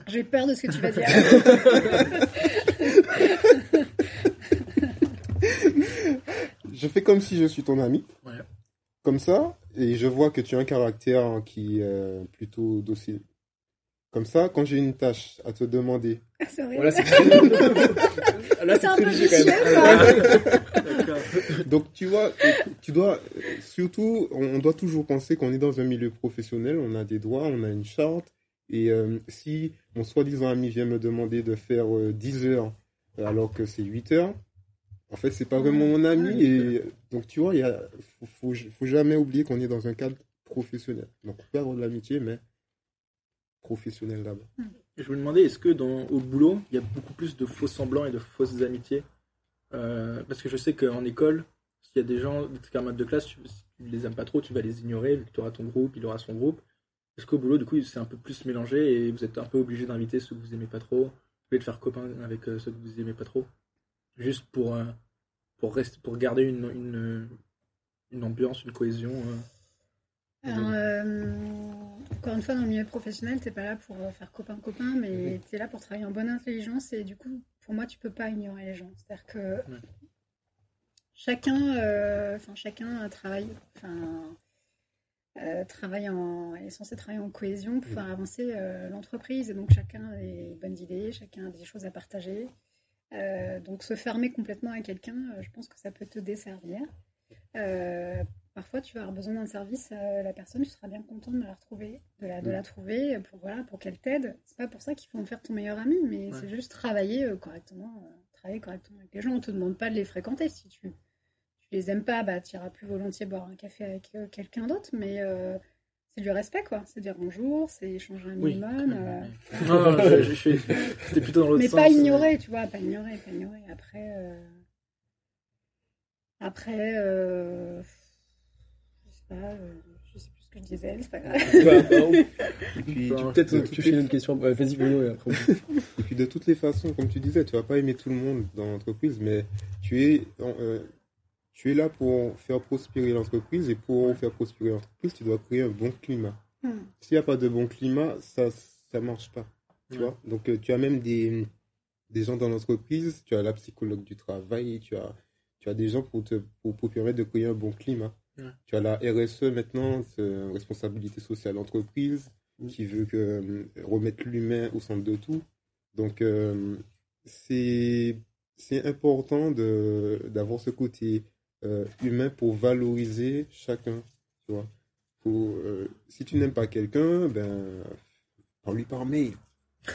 Speaker 4: J'ai peur de ce que tu vas dire.
Speaker 3: je fais comme si je suis ton ami. Comme ça, et je vois que tu as un caractère qui est plutôt docile. Comme ça, quand j'ai une tâche à te demander.
Speaker 4: Ah, c'est vrai. c'est un peu
Speaker 3: Donc, tu vois, tu dois, surtout, on doit toujours penser qu'on est dans un milieu professionnel, on a des droits, on a une charte. Et euh, si mon soi-disant ami vient me demander de faire 10 euh, heures alors que c'est 8 heures, en fait, c'est pas vraiment mon ami. Et donc, tu vois, il faut, faut, jamais oublier qu'on est dans un cadre professionnel. Donc, on peut avoir de l'amitié, mais professionnel là-bas.
Speaker 1: Je me demandais, est-ce que dans, au boulot, il y a beaucoup plus de faux semblants et de fausses amitiés? Euh, Parce que je sais qu'en école, s'il y a des gens, des camarades de classe, tu, ne les aimes pas trop, tu vas les ignorer, tu auras ton groupe, il aura son groupe. Est-ce qu'au boulot, du coup, c'est un peu plus mélangé et vous êtes un peu obligé d'inviter ceux que vous aimez pas trop, de faire copain avec euh, ceux que vous aimez pas trop Juste pour, euh, pour, rester, pour garder une, une, une ambiance, une cohésion.
Speaker 4: Euh. Encore une fois, dans le milieu professionnel, tu n'es pas là pour faire copain-copain, mais tu es là pour travailler en bonne intelligence. Et du coup, pour moi, tu peux pas ignorer les gens. C'est-à-dire que chacun, enfin chacun travaille, enfin, travaille en, est censé travailler en cohésion pour faire avancer l'entreprise. Et donc, chacun a des bonnes idées, chacun a des choses à partager. Euh, donc se fermer complètement à quelqu'un, euh, je pense que ça peut te desservir. Euh, parfois, tu vas avoir besoin d'un service, la personne, tu seras bien content de la retrouver, de la, de la trouver pour, voilà, pour qu'elle t'aide. C'est pas pour ça qu'il faut en faire ton meilleur ami, mais c'est juste travailler correctement, travailler correctement avec les gens. On te demande pas de les fréquenter si tu, les aimes pas, bah, tu iras plus volontiers boire un café avec quelqu'un d'autre, mais c'est du respect, quoi. C'est dire bonjour, c'est échanger un minimum.
Speaker 1: non, je, suis plutôt dans l'autre
Speaker 4: sens. Mais pas ignorer, tu vois, pas ignorer, pas ignorer. Après, après, je sais pas que je disais, c'est pas grave. et
Speaker 2: puis, tu peux peut-être toucher une question. Vas-y,
Speaker 3: et après. et puis, de toutes les façons, comme tu disais, tu vas pas aimer tout le monde dans l'entreprise, mais tu es, euh, tu es là pour faire prospérer l'entreprise et pour faire prospérer l'entreprise, tu dois créer un bon climat. Hmm. S'il n'y a pas de bon climat, ça ça marche pas. Tu vois Donc, euh, tu as même des, des gens dans l'entreprise, tu as la psychologue du travail, tu as, tu as des gens pour te pour, pour permettre de créer un bon climat. Tu as la RSE maintenant, responsabilité sociale d'entreprise, qui veut que, euh, remettre l'humain au centre de tout. Donc, euh, c'est important d'avoir ce côté euh, humain pour valoriser chacun. Tu vois. si tu n'aimes pas quelqu'un, ben, parle-lui par mail.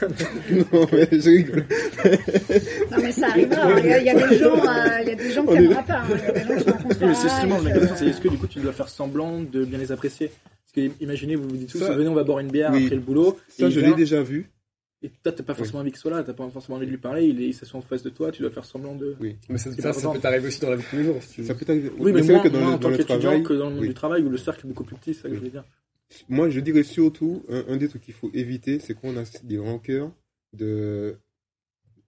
Speaker 4: Non, mais je rigole. non, mais ça arrivera. Hein. Il y, a, des gens, euh, il y a des gens qui n'aimera pas. Hein. Il y a des gens qui rencontrent
Speaker 1: mais c'est justement, la question, c'est est-ce que du coup tu dois faire semblant de bien les apprécier Parce que imaginez, vous vous dites tous, venez, on va boire une bière après le boulot.
Speaker 3: Ça, je l'ai déjà vu.
Speaker 1: Et toi, t'as pas forcément envie qu'il soit là, t'as pas forcément envie de lui parler, il, est, s'assoit en face de toi, tu dois faire semblant de.
Speaker 2: Oui, mais ça, ça, peut t'arriver aussi dans la vie de tous les jours.
Speaker 1: Ça peut t'arriver. Oui, mais, moins, que dans, en tant qu'étudiant que dans le monde du travail où le cercle est beaucoup plus petit, c'est ça que je veux dire.
Speaker 3: Moi, je dirais surtout, un, des trucs qu'il faut éviter, c'est qu'on a des rancœurs de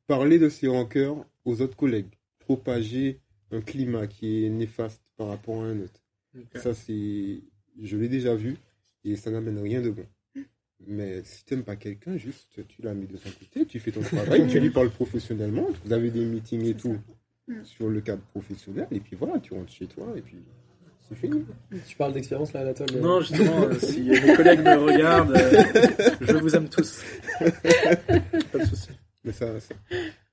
Speaker 3: parler de ces rancœurs aux autres collègues, propager un climat qui est néfaste par rapport à un autre. Ça, c'est, je l'ai déjà vu et ça n'amène rien de bon. Mais si tu n'aimes pas quelqu'un, juste tu l'as mis de son côté, tu fais ton travail, tu lui parles professionnellement, vous avez des meetings et tout mm. sur le cadre professionnel, et puis voilà, tu rentres chez toi et puis c'est fini.
Speaker 2: Tu parles d'expérience là, Anatole
Speaker 1: Non, justement, euh, si mes collègues me regardent, euh, je vous aime tous. pas de souci.
Speaker 3: Mais, ça,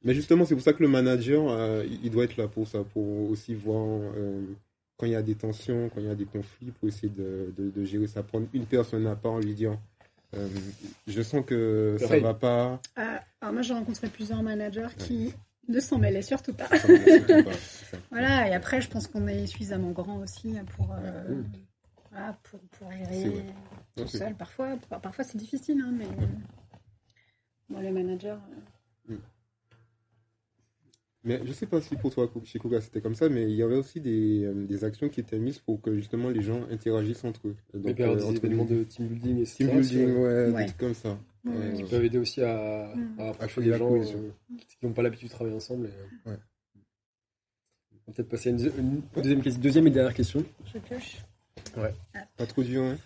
Speaker 3: Mais justement, c'est pour ça que le manager, euh, il doit être là pour ça, pour aussi voir quand il y a des tensions, quand il y a des conflits, pour essayer de, de, gérer ça. Prendre une personne à part, lui dire je sens que ça va pas.
Speaker 4: alors moi, j'ai rencontré plusieurs managers qui ne s'en mêlait surtout pas. voilà, et après, je pense qu'on est suffisamment grand aussi pour, euh, pour, pour, gérer tout seul. Parfois, parfois c'est difficile, hein, mais bon, les managers. Euh, mm.
Speaker 3: Mais je sais pas si pour toi, chez Kuga, c'était comme ça, mais il y avait aussi des, euh, des, actions qui étaient mises pour que justement les gens interagissent entre eux.
Speaker 2: Donc, euh, des événements de team building, etc.
Speaker 3: Team building, ouais, des trucs comme ça.
Speaker 2: Qui peuvent aider aussi à, mm. à approcher les gens euh, qui n'ont pas l'habitude de travailler ensemble. Et, ouais. On va peut-être passer à une, deuxième, deuxième et dernière question.
Speaker 4: Je pioche.
Speaker 3: Ouais. Ah. Pas trop dur, hein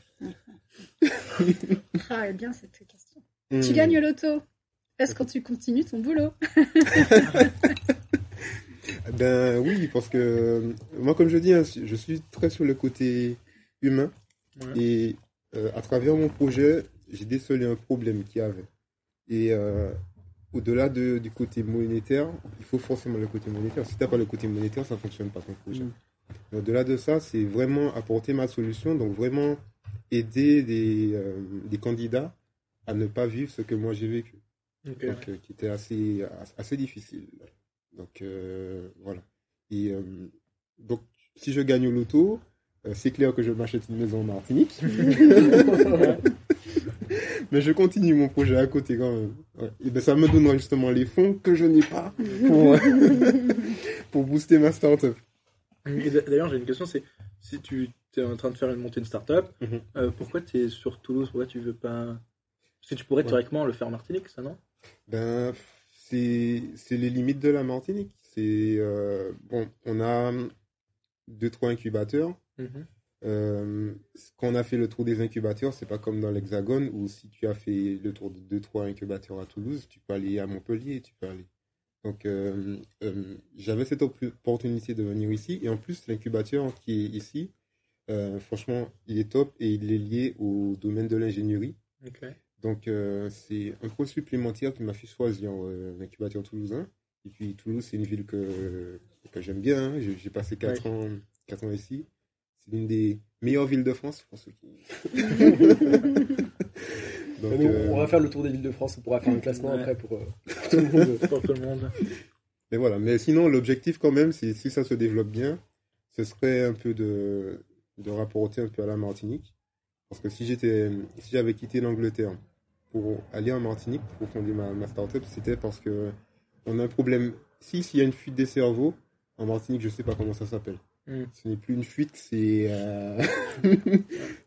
Speaker 4: Ah, bien cette question. Mm. Tu gagnes l'auto. Est-ce que tu continues ton boulot?
Speaker 3: Ben oui, parce que moi, comme je dis, hein, je suis très sur le côté humain. Et euh, à travers mon projet, j'ai décelé un problème qu'il y avait. Et euh, au-delà de, du côté monétaire, il faut forcément le côté monétaire. Si tu n'as pas le côté monétaire, ça ne fonctionne pas ton projet. Mm. Au-delà de ça, c'est vraiment apporter ma solution, donc vraiment aider des, euh, des, candidats à ne pas vivre ce que moi j'ai vécu. Donc, qui était assez, assez difficile. Donc euh, voilà. Et euh, donc si je gagne au loto, euh, c'est clair que je m'achète une maison en Martinique. Mais je continue mon projet à côté quand même. Et ben ça me donnera justement les fonds que je n'ai pas pour, pour booster ma startup.
Speaker 1: D'ailleurs, j'ai une question, c'est si tu es en train de faire une montée de startup, mhm. pourquoi tu es sur Toulouse? Pourquoi tu veux pas? Parce que tu pourrais théoriquement le faire en Martinique, ça non?
Speaker 3: Ben c'est les limites de la Martinique. C'est euh, bon, on a deux trois incubateurs. Mhm. Euh, quand on a fait le tour des incubateurs, c'est pas comme dans l'Hexagone où si tu as fait le tour de deux trois incubateurs à Toulouse, tu peux aller à Montpellier, tu peux aller. Donc euh, j'avais cette opportunité de venir ici et en plus l'incubateur qui est ici, franchement, il est top et il est lié au domaine de l'ingénierie. Donc, euh, c'est un pro supplémentaire qui m'a fait choisir euh, l'incubateur toulousain. Et puis, Toulouse, c'est une ville que, que j'aime bien. Hein. J'ai passé 4, ans, 4 ans ici. C'est l'une des meilleures villes de France, pour ceux qui.
Speaker 2: Donc, euh, on va faire le tour des villes de France. On pourra faire un classement après pour, tout le
Speaker 1: monde, pour tout le monde.
Speaker 3: Mais voilà. Mais sinon, l'objectif, quand même, c'est si ça se développe bien, ce serait un peu de, de rapporter un peu à la Martinique. Parce que si j'étais, si j'avais quitté l'Angleterre pour aller en Martinique pour fonder ma, ma start-up, c'était parce que on a un problème. Si, s'il y a une fuite des cerveaux, en Martinique, je sais pas comment ça s'appelle. Hmm. Ce n'est plus une fuite, c'est. Euh...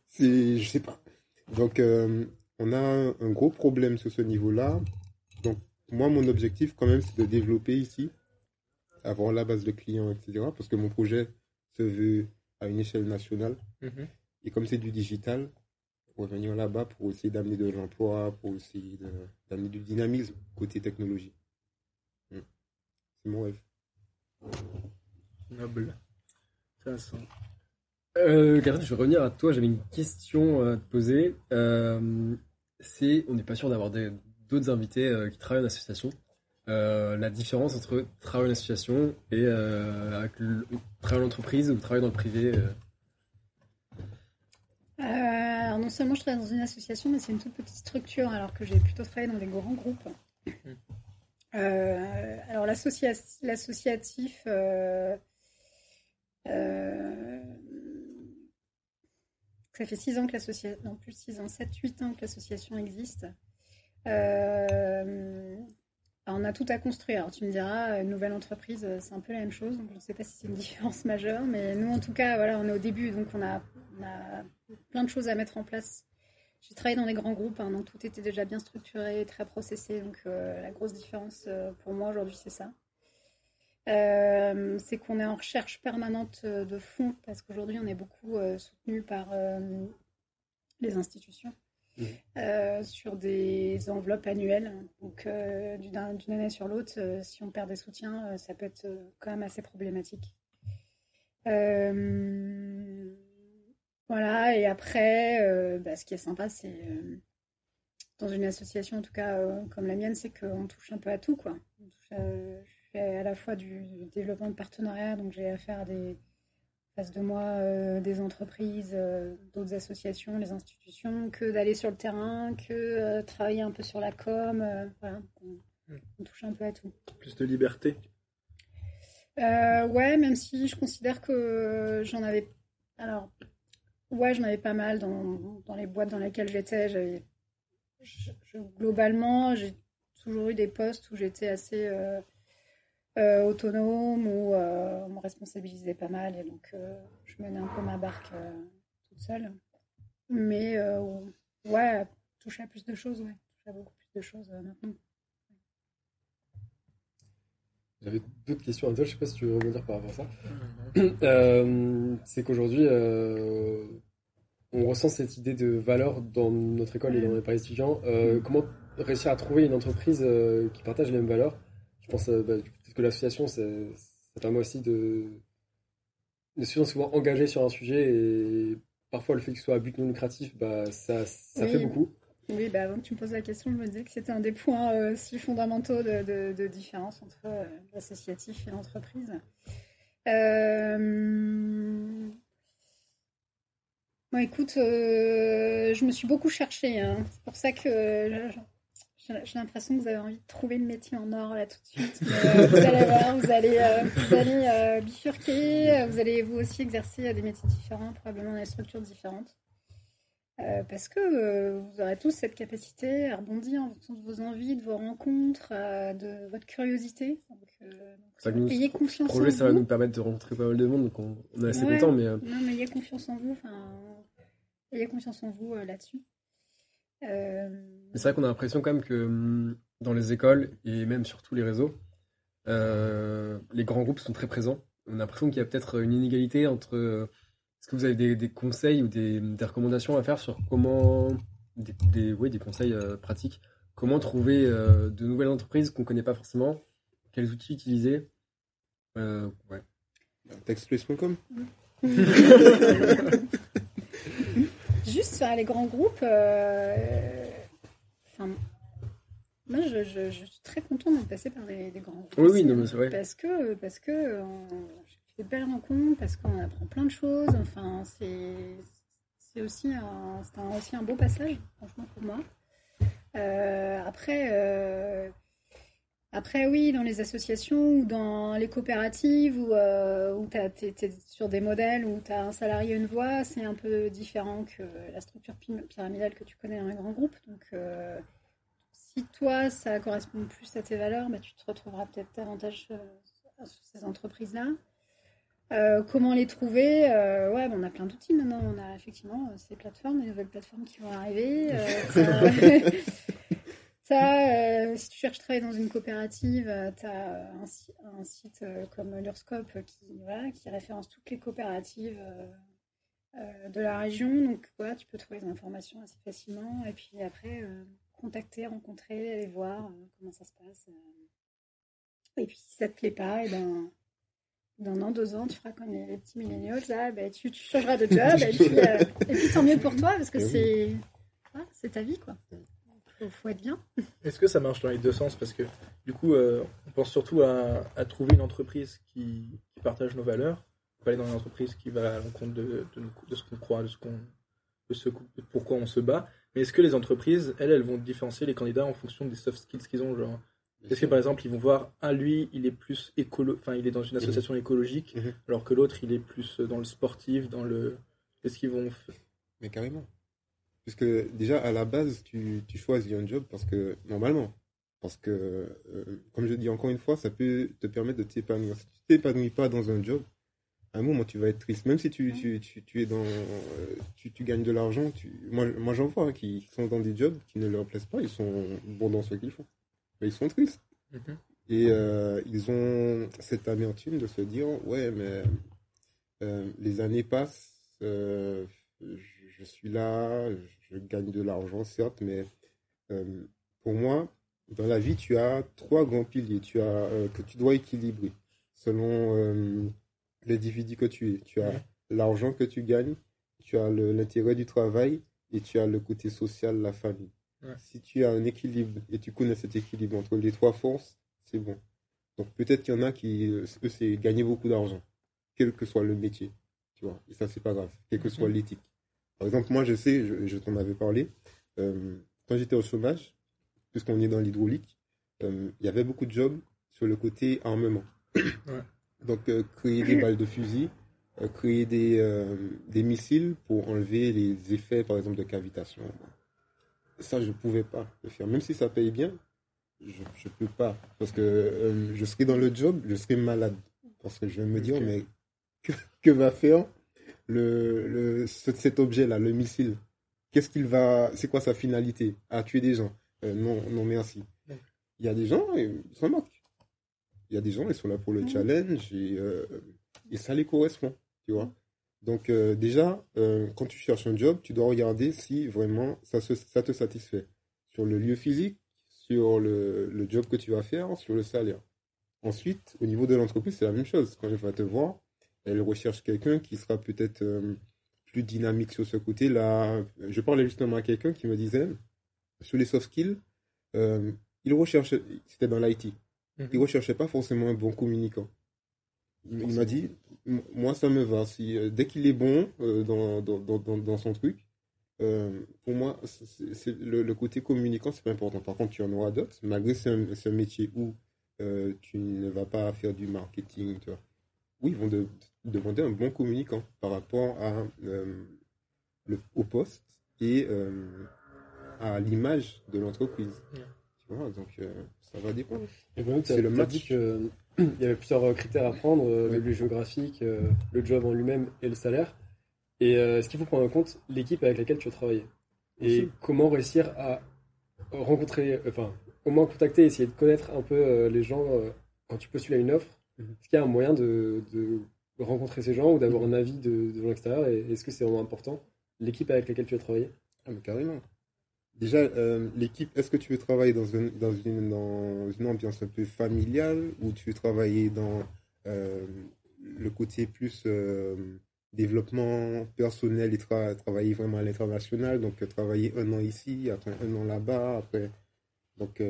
Speaker 3: c'est. Je sais pas. Donc, euh, on a un gros problème sur ce niveau-là. Donc, moi, mon objectif, quand même, c'est de développer ici, avoir la base de clients, etc. Parce que mon projet se veut à une échelle nationale. Mhm. Et comme c'est du digital, revenir là-bas pour essayer d'amener de l'emploi, pour essayer d'amener du dynamisme côté technologie. Hmm. C'est mon rêve.
Speaker 1: Noble. Intéressant.
Speaker 2: Euh, Catherine, je vais revenir à toi. J'avais une question à te poser. Euh, c'est, on n'est pas sûr d'avoir d'autres invités euh, qui travaillent en association. Euh, la différence entre travailler en association et avec travailler en entreprise ou travailler dans le privé
Speaker 4: alors non seulement je travaille dans une association, mais c'est une toute petite structure, alors que j'ai plutôt travaillé dans des grands groupes. Euh, alors l'associatif, euh, euh, ça fait 6 ans que l'association, plus 6 ans, 7, 8 ans que l'association existe. on a tout à construire. Tu me diras, une nouvelle entreprise, c'est un peu la même chose. Donc je ne sais pas si c'est une différence majeure, mais nous en tout cas, voilà, on est au début, donc on a, plein de choses à mettre en place j'ai travaillé dans des grands groupes, hein, donc tout était déjà bien structuré, très processé. Donc euh, la grosse différence euh, pour moi aujourd'hui, c'est ça. Euh, c'est qu'on est en recherche permanente de fonds parce qu'aujourd'hui, on est beaucoup soutenu par les institutions mmh. sur des enveloppes annuelles. Donc d'une année sur l'autre, si on perd des soutiens, ça peut être quand même assez problématique. Voilà, et après, euh, bah, ce qui est sympa, c'est euh, dans une association, en tout cas euh, comme la mienne, c'est qu'on touche un peu à tout. Quoi. Fais à la fois du, développement de partenariat, donc j'ai affaire à des face de moi des entreprises, d'autres associations, les institutions, que d'aller sur le terrain, que travailler un peu sur la com. voilà, on, on, touche un peu à tout.
Speaker 1: Plus de liberté.
Speaker 4: ouais, même si je considère que j'en avais. Alors, Ouais, j'en avais pas mal dans, dans les boîtes dans lesquelles j'étais. Globalement, j'ai toujours eu des postes où j'étais assez euh, euh, autonome, où euh, on me responsabilisait pas mal, et donc je menais un peu ma barque toute seule. Mais ouais, toucher à plus de choses, ouais, toucher à beaucoup plus de choses maintenant.
Speaker 2: J'avais d'autres questions à toi, je sais pas si tu veux rebondir par rapport à ça. Euh, c'est qu'aujourd'hui, euh, on ressent cette idée de valeur dans notre école et dans les paris étudiants. Euh, comment réussir à trouver une entreprise qui partage les mêmes valeurs? Je pense bah, que l'association, ça, permet aussi de, de se souvent engagé sur un sujet et parfois le fait que ce soit à but non lucratif, bah, ça, ça fait beaucoup.
Speaker 4: Oui, bah, avant que tu me poses la question, je me disais que c'était un des points euh, si fondamentaux de, de, différence entre euh, l'associatif et l'entreprise. Euh... Bon, écoute, je me suis beaucoup cherchée. Hein. C'est pour ça que j'ai l'impression que vous avez envie de trouver le métier en or là tout de suite. vous allez voir, vous allez, vous allez bifurquer, vous allez vous aussi exercer des métiers différents, probablement dans des structures différentes. Euh, parce que euh, vous aurez tous cette capacité à rebondir en fonction de vos envies, de vos rencontres, euh, de votre curiosité. Donc,
Speaker 2: donc ayez confiance projet, en ça va nous permettre de rencontrer pas mal de monde, donc on, est assez content. Mais,
Speaker 4: Non, mais ayez confiance en vous. Ayez confiance en vous là-dessus.
Speaker 2: C'est vrai qu'on a l'impression quand même que hum, dans les écoles et même sur tous les réseaux, les grands groupes sont très présents. On a l'impression qu'il y a peut-être une inégalité entre est-ce que vous avez des, conseils ou des, recommandations à faire sur comment, des, des conseils euh, pratiques, comment trouver euh, de nouvelles entreprises qu'on ne connaît pas forcément, quels outils utiliser? Euh, ouais.
Speaker 3: Textplace.com
Speaker 4: Les grands groupes, moi je, suis très contente de passer par des, grands groupes.
Speaker 2: Oui, oui, non, c'est vrai.
Speaker 4: Parce que, parce que des belles rencontres parce qu'on apprend plein de choses. Enfin, c'est aussi, un, aussi un beau passage, franchement, pour moi. Euh, après, euh, Après, oui, dans les associations ou dans les coopératives où, euh, où tu es, sur des modèles où tu as un salarié une voix, c'est un peu différent que la structure pyramidale que tu connais dans les grands groupes. Donc, euh, si toi, ça correspond plus à tes valeurs, bah, tu te retrouveras peut-être davantage euh, sur ces entreprises-là. comment les trouver? Ouais, on a plein d'outils maintenant. On a effectivement ces plateformes, les nouvelles plateformes qui vont arriver. Ça, euh, si tu cherches à travailler dans une coopérative, euh, tu as un, site euh, comme l'Urscope qui, qui référence toutes les coopératives de la région. Donc, voilà, tu peux trouver des informations assez facilement. Et puis après, contacter, rencontrer, aller voir comment ça se passe. Et puis, si ça te plaît pas, et eh ben, dans un an, deux ans, tu feras comme les, petits milléniaux. Là, ben, tu, changeras de job. et, puis, et puis, tant mieux pour toi, parce que c'est c'est ta vie, quoi faut, faut être bien.
Speaker 1: Est-ce que ça marche dans les deux sens? Parce que du coup, euh, on pense surtout à, trouver une entreprise qui, partage nos valeurs. On va aller dans une entreprise qui va à l'encontre de, de, ce qu'on croit, de ce qu'on, de ce pourquoi on se bat. Mais est-ce que les entreprises, elles, elles vont différencier les candidats en fonction des soft skills qu'ils ont genre Est-ce que par exemple, ils vont voir, ah lui, il est plus écolo, enfin, il est dans une association écologique, mhm. alors que l'autre, il est plus dans le sportif, dans le. Qu'est-ce qu'ils vont
Speaker 3: Mais carrément. Puisque déjà, à la base, tu, tu choisis un job parce que, normalement, parce que, euh, comme je dis encore une fois, ça peut te permettre de t'épanouir. Si tu t'épanouis pas dans un job, à un moment, tu vas être triste. Même si tu, tu, tu, es dans, euh, tu, tu gagnes de l'argent, moi, moi j'en vois hein, qui sont dans des jobs qui ne leur plaisent pas, ils sont bons dans ce qu'ils font. Mais ils sont tristes. Mm-hmm. Et euh, ils ont cette amertume de se dire, ouais, mais les années passent, je suis là, je gagne de l'argent, certes, mais euh, pour moi, dans la vie, tu as trois grands piliers tu as, euh, que tu dois équilibrer selon euh, l'individu que tu es. Tu as l'argent que tu gagnes, tu as l'intérêt du travail et tu as le côté social, la famille. Si tu as un équilibre et tu connais cet équilibre entre les trois forces, c'est bon. Donc peut-être qu'il y en a qui, eux, c'est gagner beaucoup d'argent, quel que soit le métier. Tu vois, et ça, c'est pas grave, quelle que soit mhm. l'éthique. Par exemple, moi, je sais, je, t'en avais parlé, euh, quand j'étais au chômage, puisqu'on est dans l'hydraulique, euh, il y avait beaucoup de jobs sur le côté armement. Donc, euh, créer des balles de fusil, créer des, des missiles pour enlever les effets, par exemple, de cavitation. Ça, je ne pouvais pas le faire. Même si ça paye bien, je ne peux pas. Parce que je serai dans le job, je serai malade. Parce que je vais me dire, mais que, que va faire le, le, cet objet-là, le missile, qu'est-ce qu'il va, c'est quoi sa finalité? À tuer des gens euh, Non, non, merci. Il y a des gens, ils s'en moquent. Il y a des gens, ils sont là pour le challenge et, euh, et ça les correspond, tu vois. Donc euh, déjà, quand tu cherches un job, tu dois regarder si vraiment ça, ça te satisfait sur le lieu physique, sur le, le, job que tu vas faire, sur le salaire. Ensuite, au niveau de l'entreprise, c'est la même chose. Quand je vais te voir, elle recherche quelqu'un qui sera peut-être euh, plus dynamique sur ce côté-là. Je parlais justement à quelqu'un qui me disait, sur les soft skills, euh, il recherchait, c'était dans l'IT, mhm. il recherchait pas forcément un bon communicant. Il, m'a dit, moi ça me va. Si, euh, dès qu'il est bon dans, dans, dans, dans, son truc, pour moi, c'est, le, le, côté communicant, c'est pas important. Par contre, tu en auras d'autres, malgré c'est un, un, métier où tu ne vas pas faire du marketing, tu vois. Oui, ils vont de, demander un bon communicant par rapport à, euh, le, au poste et euh, à l'image de l'entreprise. Tu vois, donc euh, ça va dépendre.
Speaker 2: C'est le match. dit qu'il y avait plusieurs critères à prendre, le lieu géographique, le job en lui-même et le salaire. Et ce qu'il faut prendre en compte, l'équipe avec laquelle tu vas travailler. Et comment réussir à rencontrer, enfin, au moins contacter, essayer de connaître un peu les gens quand tu postules à une offre. Est-ce qu'il y a un moyen de rencontrer ces gens ou d'avoir un avis de, de l'extérieur Est-ce que c'est vraiment important L'équipe avec laquelle tu as travaillé?
Speaker 3: Ah, carrément. Déjà, euh, l'équipe, est-ce que tu veux travailler dans une ambiance un peu familiale ou tu veux travailler dans euh, le côté plus euh, développement personnel et travailler vraiment à l'international Donc, travailler un an ici, après un an là-bas, après. Donc,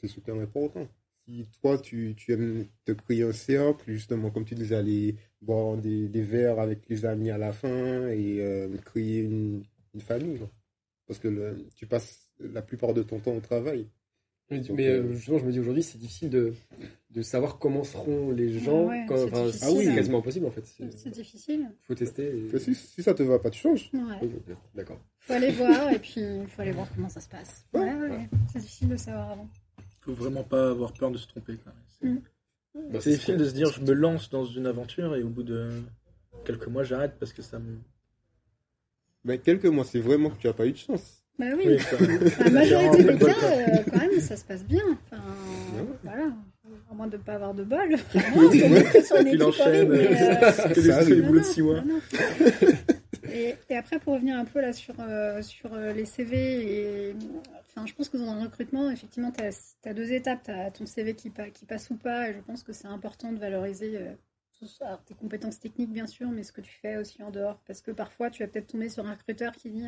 Speaker 3: c'est super important si toi, tu, tu, aimes te créer un cercle, justement, comme tu disais, aller boire des, des verres avec les amis à la fin et euh, créer une, une famille. Parce que le, tu passes la plupart de ton temps au travail.
Speaker 2: Mais, justement, je me dis aujourd'hui, c'est difficile de, de savoir comment seront les gens. quand, ah oui, c'est quasiment impossible en fait.
Speaker 4: C'est difficile.
Speaker 2: Il faut tester.
Speaker 3: Si, si, ça te va pas, tu changes.
Speaker 2: D'accord.
Speaker 4: Il faut aller voir et puis il faut aller voir comment ça se passe. Ouais, ouais. C'est difficile de savoir avant.
Speaker 1: Il faut vraiment pas avoir peur de se tromper. C'est mm. bah, difficile de se dire je me lance dans une aventure et au bout de quelques mois j'arrête parce que ça me.
Speaker 3: Mais quelques mois, c'est vraiment que tu n'as pas eu de chance.
Speaker 4: Bah oui, la majorité des cas, euh, quand même, ça se passe bien. Enfin, voilà. À moins de ne pas avoir de bol.
Speaker 1: Euh,
Speaker 4: Et, et, après, pour revenir un peu là sur, euh, sur euh, les CV, et, enfin, je pense que dans un recrutement, effectivement, tu as, deux étapes. Tu as ton CV qui, qui, passe ou pas, et je pense que c'est important de valoriser alors, tes compétences techniques, bien sûr, mais ce que tu fais aussi en dehors. Parce que parfois, tu vas peut-être tomber sur un recruteur qui dit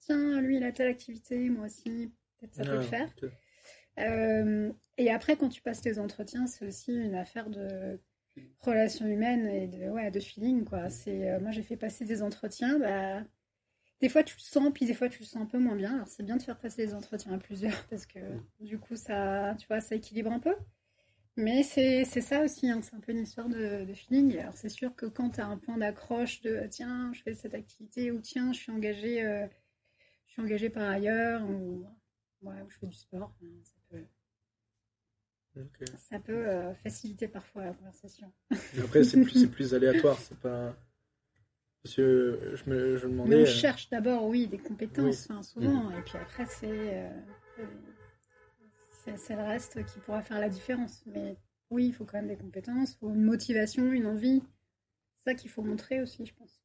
Speaker 4: tiens, lui, il a telle activité, moi aussi, peut-être ça peut le ah, faire. Euh, et après, quand tu passes tes entretiens, c'est aussi une affaire de relations humaines et de, ouais, de feeling. Quoi. Euh, moi, j'ai fait passer des entretiens. Bah, des fois, tu le sens, puis des fois, tu le sens un peu moins bien. Alors, c'est bien de faire passer des entretiens à plusieurs parce que du coup, ça, tu vois, ça équilibre un peu. Mais c'est, ça aussi, hein, c'est un peu une histoire de, de feeling. Alors, c'est sûr que quand tu as un point d'accroche de tiens, je fais cette activité ou tiens, je suis engagé. Euh, suis engagée par ailleurs ou je fais du sport. Ça peut, euh, faciliter parfois la conversation.
Speaker 1: Après, c'est plus, plus aléatoire, c'est pas. Parce que je me, je demandais.
Speaker 4: Mais on euh, cherche d'abord, oui, des compétences, souvent, et puis après, euh, c'est, c'est le reste qui pourra faire la différence. Mais oui, il faut quand même des compétences, il faut une motivation, une envie. C'est ça qu'il faut montrer aussi, je pense.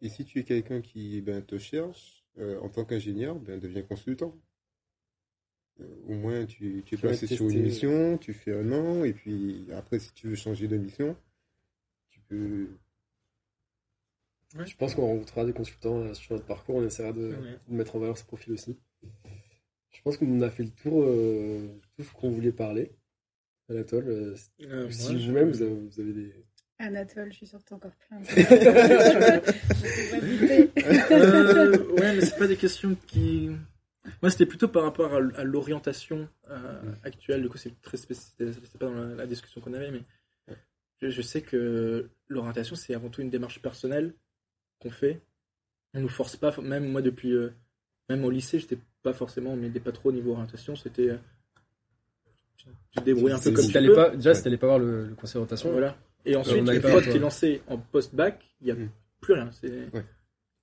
Speaker 3: Et si tu es quelqu'un qui ben, te cherche, euh, en tant qu'ingénieur, ben, deviens consultant. Euh, au moins, tu, tu es passé sur une mission, tu fais un an, et puis après, si tu veux changer de mission, tu peux.
Speaker 2: Je pense qu'on rencontrera des consultants euh, sur notre parcours, on essaiera de, mettre en valeur ce profil aussi. Je pense qu'on a fait le tour, tout ce qu'on voulait parler. Anatole, si vous-même vous, vous avez des,
Speaker 4: Anatole, je suis t'as encore plein.
Speaker 1: euh, ouais, mais c'est pas des questions qui. Moi, c'était plutôt par rapport à, l'orientation euh, actuelle. Du coup, c'est très spécifique. C'est pas dans la, discussion qu'on avait, mais je, sais que l'orientation, c'est avant tout une démarche personnelle qu'on fait. On nous force pas, même moi, depuis. Euh, même au lycée, j'étais pas forcément, on m'aidait pas trop au niveau orientation. C'était. Euh, tu te débrouilles un peu comme tu peux.
Speaker 2: Pas, déjà, si t'allais pas voir le, le conseil d'orientation.
Speaker 1: Voilà. Et ensuite, une fois que tu es lancé en post-bac, il n'y a mm. plus rien.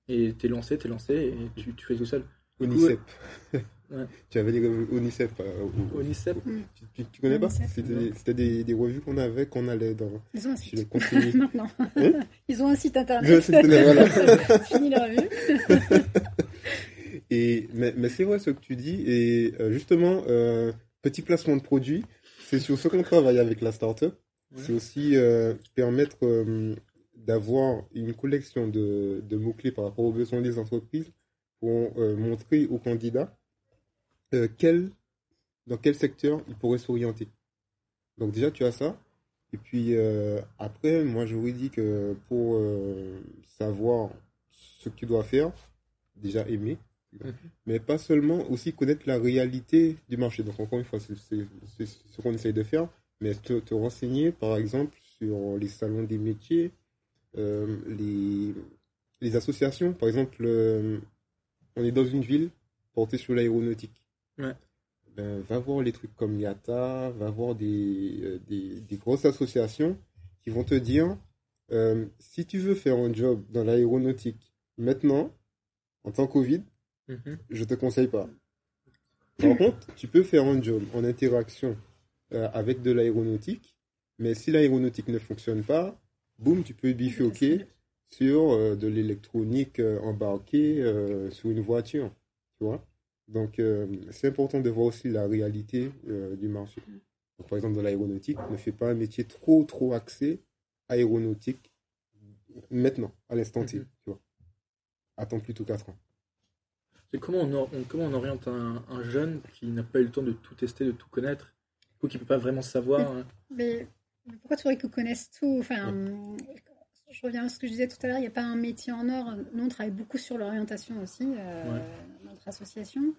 Speaker 1: Et tu es lancé, tu es lancé et tu, tu fais tout seul.
Speaker 3: Tu avais des revues Unicep.
Speaker 1: Euh, Unicep
Speaker 3: tu, tu, connais pas C'était des, des, revues qu'on avait, qu'on allait dans.
Speaker 4: Ils ont un site. Maintenant. Hein Ils ont un site internet. Ils ont un site internet, voilà. Fini la revue.
Speaker 3: et, mais, mais c'est vrai ce que tu dis. Et euh, justement, euh, petit placement de produit, c'est sur ce qu'on travaille avec la startup. C'est aussi euh, permettre euh, d'avoir une collection de, de mots-clés par rapport aux besoins des entreprises pour euh, montrer aux candidats quel, dans quel secteur ils pourraient s'orienter? Donc déjà, tu as ça. Et puis après, moi, j'aurais dit que pour savoir ce que tu dois faire, déjà aimer, mhm. mais pas seulement aussi connaître la réalité du marché. Donc encore une fois, c'est ce qu'on essaye de faire mais te, te, renseigner, par exemple, sur les salons des métiers, euh, les, les, associations. Par exemple, euh, on est dans une ville portée sur l'aéronautique. Ben, va voir les trucs comme IATA, va voir des, euh, des, des grosses associations qui vont te dire si tu veux faire un job dans l'aéronautique maintenant, en temps Covid, mhm. je te conseille pas. Par contre, tu peux faire un job en interaction euh, avec de l'aéronautique. Mais si l'aéronautique ne fonctionne pas, boum, tu peux bifurquer sur euh, de l'électronique euh, embarquée sur une voiture. Tu vois Donc, c'est important de voir aussi la réalité du marché. par exemple, dans l'aéronautique, ne fais pas un métier trop, trop axé aéronautique maintenant, à l'instant T. Mhm. Tu vois Attends plutôt 4 ans.
Speaker 1: Et comment on, comment on oriente un, un jeune qui n'a pas eu le temps de tout tester, de tout connaître ou qui ne peut pas vraiment savoir.
Speaker 4: Hein? Mais, pourquoi tu voudrais qu'ils connaissent tout? Enfin, Je reviens à ce que je disais tout à l'heure, il n'y a pas un métier en or. Nous, on travaille beaucoup sur l'orientation aussi, euh, association.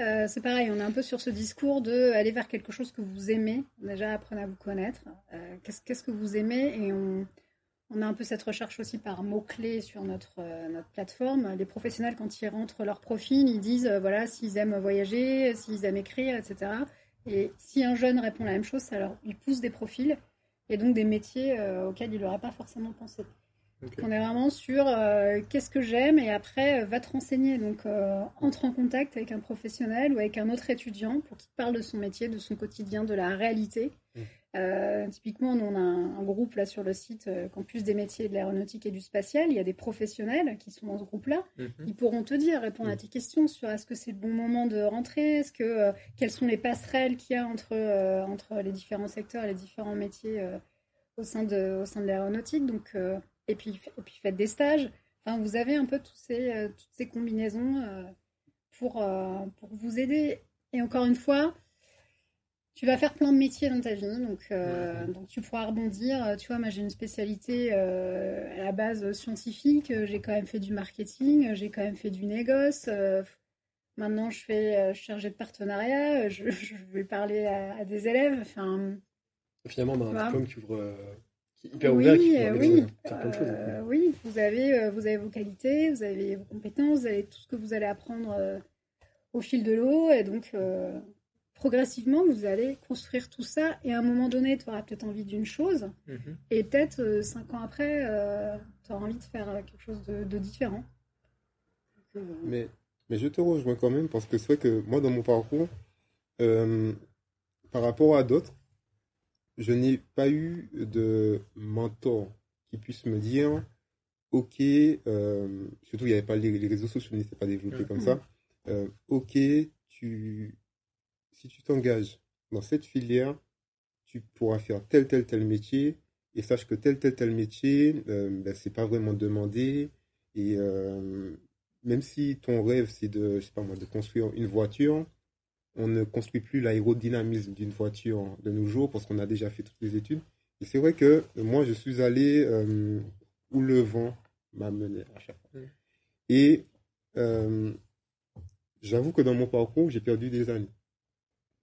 Speaker 4: euh, c'est pareil, on est un peu sur ce discours de aller vers quelque chose que vous aimez. Déjà, apprenez à vous connaître. Euh, qu'est-ce, que vous aimez? Et on, a un peu cette recherche aussi par mots-clés sur notre, euh, notre plateforme. Les professionnels, quand ils rentrent leur profil, ils disent voilà, s'ils aiment voyager, s'ils aiment écrire, etc. Et si un jeune répond la même chose, ça leur, il pousse des profils et donc des métiers auxquels il n'aurait pas forcément pensé. On est vraiment sur euh, qu'est-ce que j'aime et après euh, va te renseigner. Donc euh, entre en contact avec un professionnel ou avec un autre étudiant pour qu'il parle de son métier, de son quotidien, de la réalité. Mmh. typiquement, on a un, groupe là sur le site Campus des métiers de l'aéronautique et du spatial. Il y a des professionnels qui sont dans ce groupe-là. Mmh. Ils pourront te dire, répondre à mmh. tes questions sur est-ce que c'est le bon moment de rentrer, est-ce que quelles sont les passerelles qu'il y a entre entre les différents secteurs, et les différents métiers au sein de au sein de l'aéronautique? Donc et puis, et puis faites des stages. Enfin, vous avez un peu tous ces, euh, toutes ces combinaisons euh, pour, euh, pour vous aider. Et encore une fois, tu vas faire plein de métiers dans ta vie, donc, donc tu pourras rebondir. Tu vois, moi j'ai une spécialité à la base scientifique, j'ai quand même fait du marketing, j'ai quand même fait du négoce. maintenant je fais je chargée de partenariat, je, je vais parler à, des élèves. Enfin,
Speaker 2: Finalement, dans un diplôme qui ouvre
Speaker 4: oui, oui. Euh, oui, vous avez, euh, vous avez vos qualités, vous avez vos compétences, vous avez tout ce que vous allez apprendre euh, au fil de l'eau. Et donc, progressivement, vous allez construire tout ça. Et à un moment donné, tu auras peut-être envie d'une chose. Mhm. Et peut-être cinq ans après, tu auras envie de faire quelque chose de, différent.
Speaker 3: mais, mais je te rejoins quand même parce que c'est vrai que moi, dans mon parcours, par rapport à d'autres, je n'ai pas eu de mentor qui puisse me dire, ok, euh, surtout il n'y avait pas les, réseaux sociaux n'étaient pas développés comme ça, euh, ok, tu, si tu t'engages dans cette filière, tu pourras faire tel tel tel métier. Et sache que tel tel tel métier, euh, ben, c'est pas vraiment demandé. Et euh, même si ton rêve c'est de, je sais pas moi, de construire une voiture, on ne construit plus l'aérodynamisme d'une voiture de nos jours parce qu'on a déjà fait toutes les études. Et c'est vrai que moi, je suis allé euh, où le vent m'a mené à chaque fois. Mm. Et euh, j'avoue que dans mon parcours, j'ai perdu des années.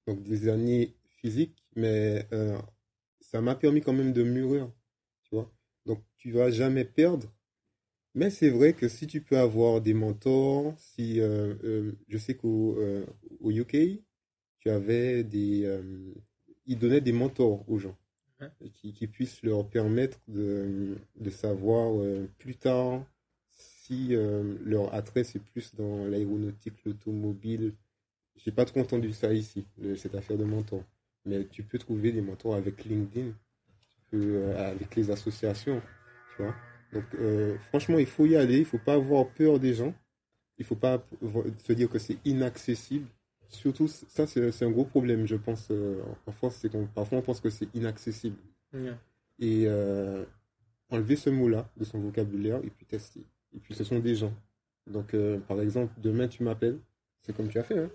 Speaker 3: Donc des années physiques, mais euh, ça m'a permis quand même de mûrir. Tu vois Donc tu vas jamais perdre. Mais c'est vrai que si tu peux avoir des mentors, si je sais qu'au au UK, tu avais des, euh, ils donnaient des mentors aux gens qui, qui, puissent leur permettre de, de savoir euh, plus tard si euh, leur attrait c'est plus dans l'aéronautique, l'automobile. J'ai pas trop entendu ça ici, cette affaire de mentor. Mais tu peux trouver des mentors avec LinkedIn, avec les associations, tu vois. Donc franchement, il faut y aller, il faut pas avoir peur des gens, il faut pas se dire que c'est inaccessible surtout, ça, c'est un gros problème, je pense, euh, en France, c'est qu'on parfois on pense que c'est inaccessible. Et euh, enlever ce mot-là de son vocabulaire et puis tester. Et puis, ce sont des gens. Donc, euh, par exemple, demain, tu m'appelles. C'est comme tu as fait. Hein.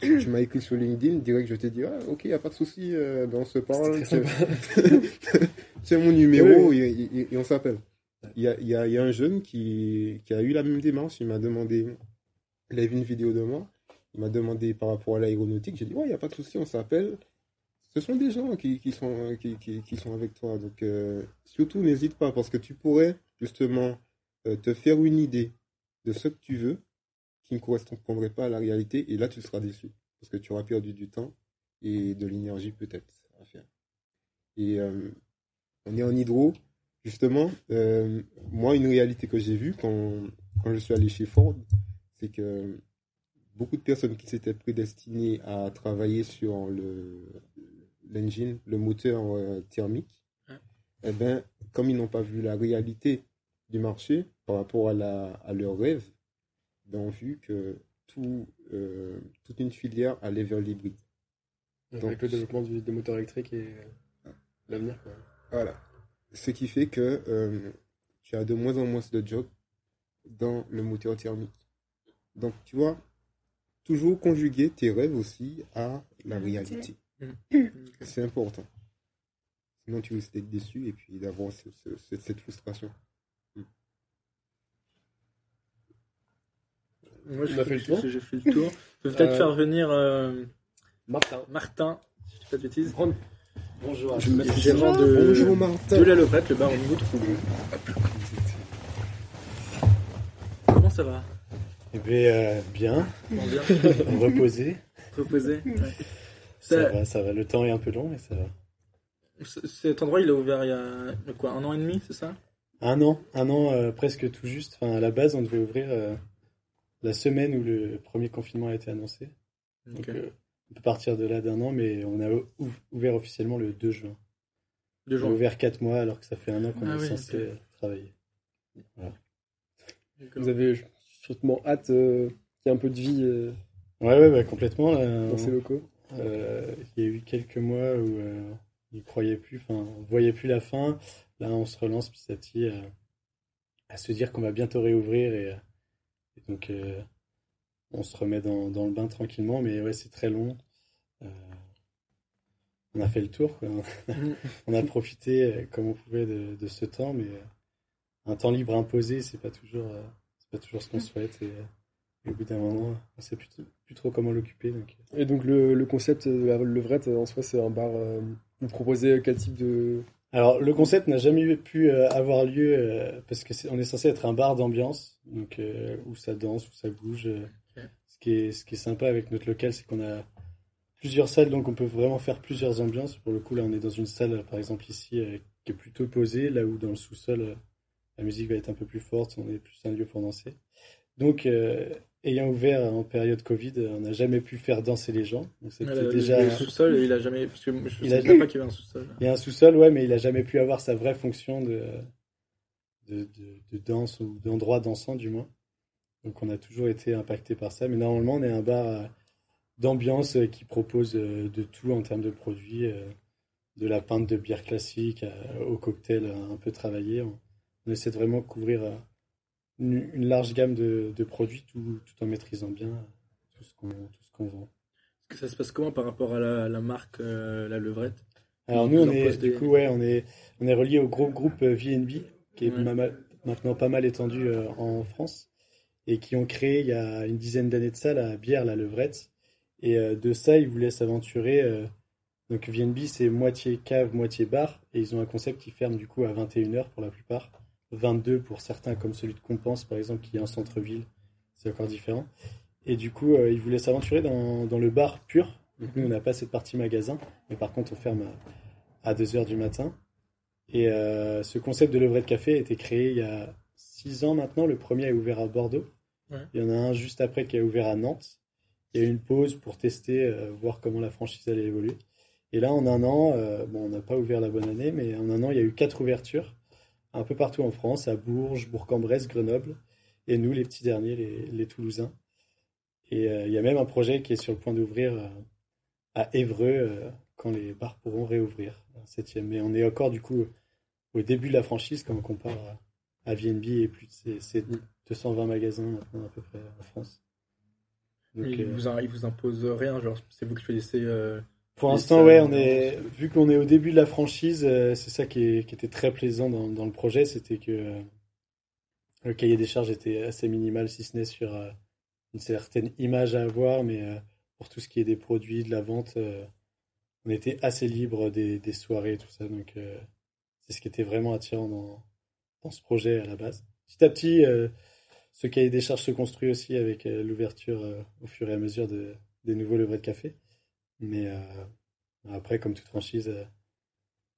Speaker 3: Tu, m'as écrit sur LinkedIn, direct, je te dis, ah, ok, il n'y a pas de souci, dans on se parle. C'est mon numéro et, on s'appelle. Il y a, un jeune qui, a eu la même démarche. Il m'a demandé, il a vu une vidéo de moi. Il m'a demandé par rapport à l'aéronautique. J'ai dit, ouais, il n'y a pas de souci, on s'appelle. Ce sont des gens qui, sont avec toi. Donc, euh, surtout, n'hésite pas parce que tu pourrais justement euh, te faire une idée de ce que tu veux qui ne correspondrait pas à la réalité. Et là, tu seras déçu parce que tu auras perdu du temps et de l'énergie peut-être à faire. Et euh, on est en hydro. Justement, moi, une réalité que j'ai vue quand, quand je suis allé chez Ford, c'est que beaucoup de personnes qui s'étaient prédestinées à travailler sur le l'engine, le moteur euh, thermique, eh ben, comme ils n'ont pas vu la réalité du marché par rapport à, la, à leur rêve, ben, ont vu que tout, euh, toute une filière allait vers l'hybride.
Speaker 2: Avec le développement du, des moteurs électriques et l'avenir.
Speaker 3: Voilà. Ce qui fait que euh, tu as de moins en moins de jobs dans le moteur thermique. Donc, tu vois, toujours conjuguer tes rêves aussi à la réalité. C'est important. Sinon, tu risques d'être déçu et puis d'avoir cette frustration. Mm.
Speaker 1: Moi, j'ai fait, fait, le tour. Je peux peut-être faire venir
Speaker 2: Martin.
Speaker 1: Martin, si je dis pas de bêtises.
Speaker 2: Bonjour.
Speaker 1: Je me gérant de, Bonjour Martin. de la levrette, le bar au niveau trou. Comment ça va?
Speaker 5: Eh bien, bien.
Speaker 1: Bon, bien?
Speaker 5: Reposé.
Speaker 1: Reposé. Ouais.
Speaker 5: Ça, va, ça va. Le temps est un peu long, mais ça va.
Speaker 1: Cet endroit, il a ouvert il y a quoi, un an et demi, c'est ça?
Speaker 5: Un an, un an euh, presque tout juste. Enfin, à la base, on devait ouvrir euh, la semaine où le premier confinement a été annoncé. Donc, euh, on peut partir de là d'un an, mais on a ouvert officiellement le 2 juin. 2 juin. On a ouvert 4 mois alors que ça fait un an qu'on ah est censé travailler.
Speaker 2: Vous avez sûrement hâte qu'il y ait un peu de vie
Speaker 5: ouais, ouais, bah, complètement.
Speaker 2: dans ces locaux.
Speaker 5: il y a eu quelques mois où il croyait plus, enfin, on voyait plus la fin. Là, on se relance petit à petit à, se dire qu'on va bientôt réouvrir et, donc euh, on se remet dans, le bain tranquillement. Mais ouais, c'est très long. Euh, on a fait le tour. on a profité euh, comme on pouvait de, ce temps, mais un temps libre imposé, c'est pas toujours, pas toujours ce qu'on souhaite. Et, au bout d'un moment, on sait plus, plus trop comment l'occuper.
Speaker 2: Et donc le, concept de la levrette en soi, c'est un bar vous proposez quel type de...
Speaker 5: Alors, le concept n'a jamais pu euh, avoir lieu euh, parce que est, on est censé être un bar d'ambiance, donc euh, où ça danse, où ça bouge. Ce qui est ce qui est sympa avec notre local, c'est qu'on a plusieurs salles, donc on peut vraiment faire plusieurs ambiances. Pour le coup, là, on est dans une salle, par exemple ici, qui est plutôt posée, là où dans le sous-sol, la musique va être un peu plus forte, on est plus un lieu pour danser. Donc, ayant ouvert en période Covid, on n'a jamais pu faire danser les gens.
Speaker 1: c'était déjà. Le sous-sol, il a jamais. Parce que je ne savais pas qu'il y avait un sous-sol.
Speaker 5: Il y a un sous-sol, ouais, mais il a jamais pu avoir sa vraie fonction de, de, de, danse ou d'endroit dansant, du moins. Donc on a toujours été impacté par ça. Mais normalement, on est un bar euh, d'ambiance euh, qui propose euh, de tout en termes de produits, de la pinte de bière classique au cocktail un peu travaillé. On, essaie de vraiment couvrir une, large gamme de, produits tout, tout, en maîtrisant bien tout ce qu'on vend.
Speaker 1: Que ça se passe comment par rapport à la, marque euh, La Levrette?
Speaker 5: Alors nous, on est, du coup, ouais, on est, on est relié au gros groupe VNB, qui est maintenant pas mal étendu en France, et qui ont créé il y a une dizaine d'années de ça la bière La Levrette. Et euh, de ça, ils voulaient s'aventurer. donc VNB, c'est moitié cave, moitié bar, et ils ont un concept qui ferme du coup à 21h pour la plupart. 22 pour certains, comme celui de Compense, par exemple, qui est en centre-ville. C'est encore différent. Et du coup, euh, ils voulaient s'aventurer dans, dans, le bar pur. nous, on n'a pas cette partie magasin, mais par contre, on ferme à, 2 h du matin. Et euh, ce concept de levrette café a été créé il y a 6 ans maintenant. Le premier est ouvert à Bordeaux. Il y en a un juste après qui a ouvert à Nantes. Il y a eu une pause pour tester, euh, voir comment la franchise allait évoluer. Et là, en un an, bon, on n'a pas ouvert la bonne année, mais en un an, il y a eu quatre ouvertures un peu partout en France, à Bourges, Bourg-en-Bresse, Grenoble, et nous, les petits derniers, les, Toulousains. Et euh, il y a même un projet qui est sur le point d'ouvrir euh, à Évreux euh, quand les bars pourront réouvrir, septième. Mais on est encore du coup au début de la franchise quand on compare à, VNB et plus de ces 220 magasins maintenant à peu près en France.
Speaker 1: Donc, il, vous, vous impose rien, genre c'est vous qui choisissez
Speaker 5: pour l'instant, ouais, on est vu qu'on est au début de la franchise, euh, c'est ça qui, était très plaisant dans, le projet, c'était que euh, le cahier des charges était assez minimal, si ce n'est sur euh, une certaine image à avoir, mais pour tout ce qui est des produits, de la vente, on était assez libre des, soirées, tout ça. Donc, c'est ce qui était vraiment attirant dans, ce projet à la base. Petit à petit, ce cahier des charges se construit aussi avec l'ouverture au fur et à mesure de, des nouveaux livrets de café. Mais euh, après, comme toute franchise, euh,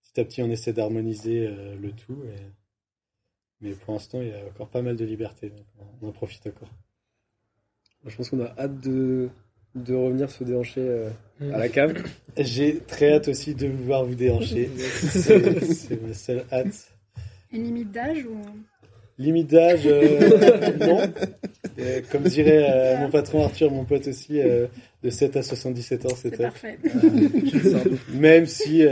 Speaker 5: petit à petit, on essaie d'harmoniser euh, le tout. Mais pour l'instant, il y a encore pas mal de liberté. on en profite encore.
Speaker 2: Je pense qu'on a hâte de, de revenir se déhancher à la cave.
Speaker 5: J'ai très hâte aussi de vous voir vous déhancher. C'est ma seule hâte.
Speaker 4: Une limite d'âge ou
Speaker 5: Limite d'âge, euh, non. Euh, comme dirait euh, mon patron Arthur, mon pote aussi, de 7 à 77 ans,
Speaker 4: c'est parfait.
Speaker 5: même si...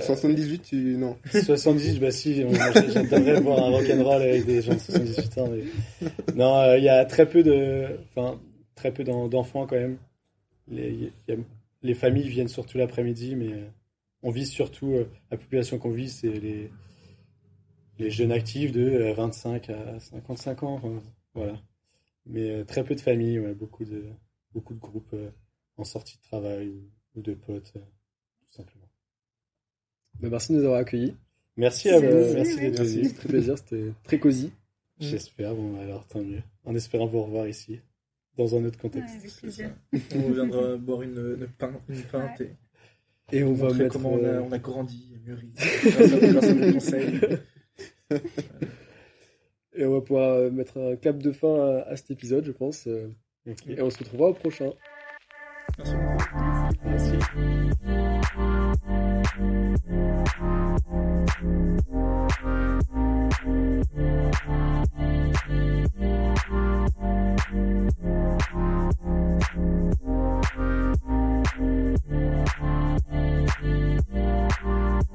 Speaker 3: 78, tu... non.
Speaker 5: 78, bah si, j'adorerais voir un rock'n'roll avec des gens de 78 ans. Non, il y a très peu de... Enfin, très peu d'enfants quand même. Les, les familles viennent surtout l'après-midi, mais on vise surtout... la population qu'on vise, c'est les les jeunes actifs de 25 euh, à 55 ans. voilà. Mais très peu de familles, ouais, beaucoup de, beaucoup de groupes en sortie de travail ou, de potes, tout simplement.
Speaker 2: Bah, merci de nous avoir accueillis.
Speaker 5: Merci à vous. Merci d'être
Speaker 2: C'était très plaisir, c'était très cosy.
Speaker 5: J'espère, bon alors tant mieux. En espérant vous revoir ici, dans un autre contexte.
Speaker 1: on reviendra boire une, une, pinte,
Speaker 2: et, on va mettre...
Speaker 1: comment on a, euh, on a grandi mûri grâce
Speaker 2: et on va pouvoir euh, mettre un cap de fin à, cet épisode, je pense. Euh. Et on se retrouvera au prochain.
Speaker 1: Merci.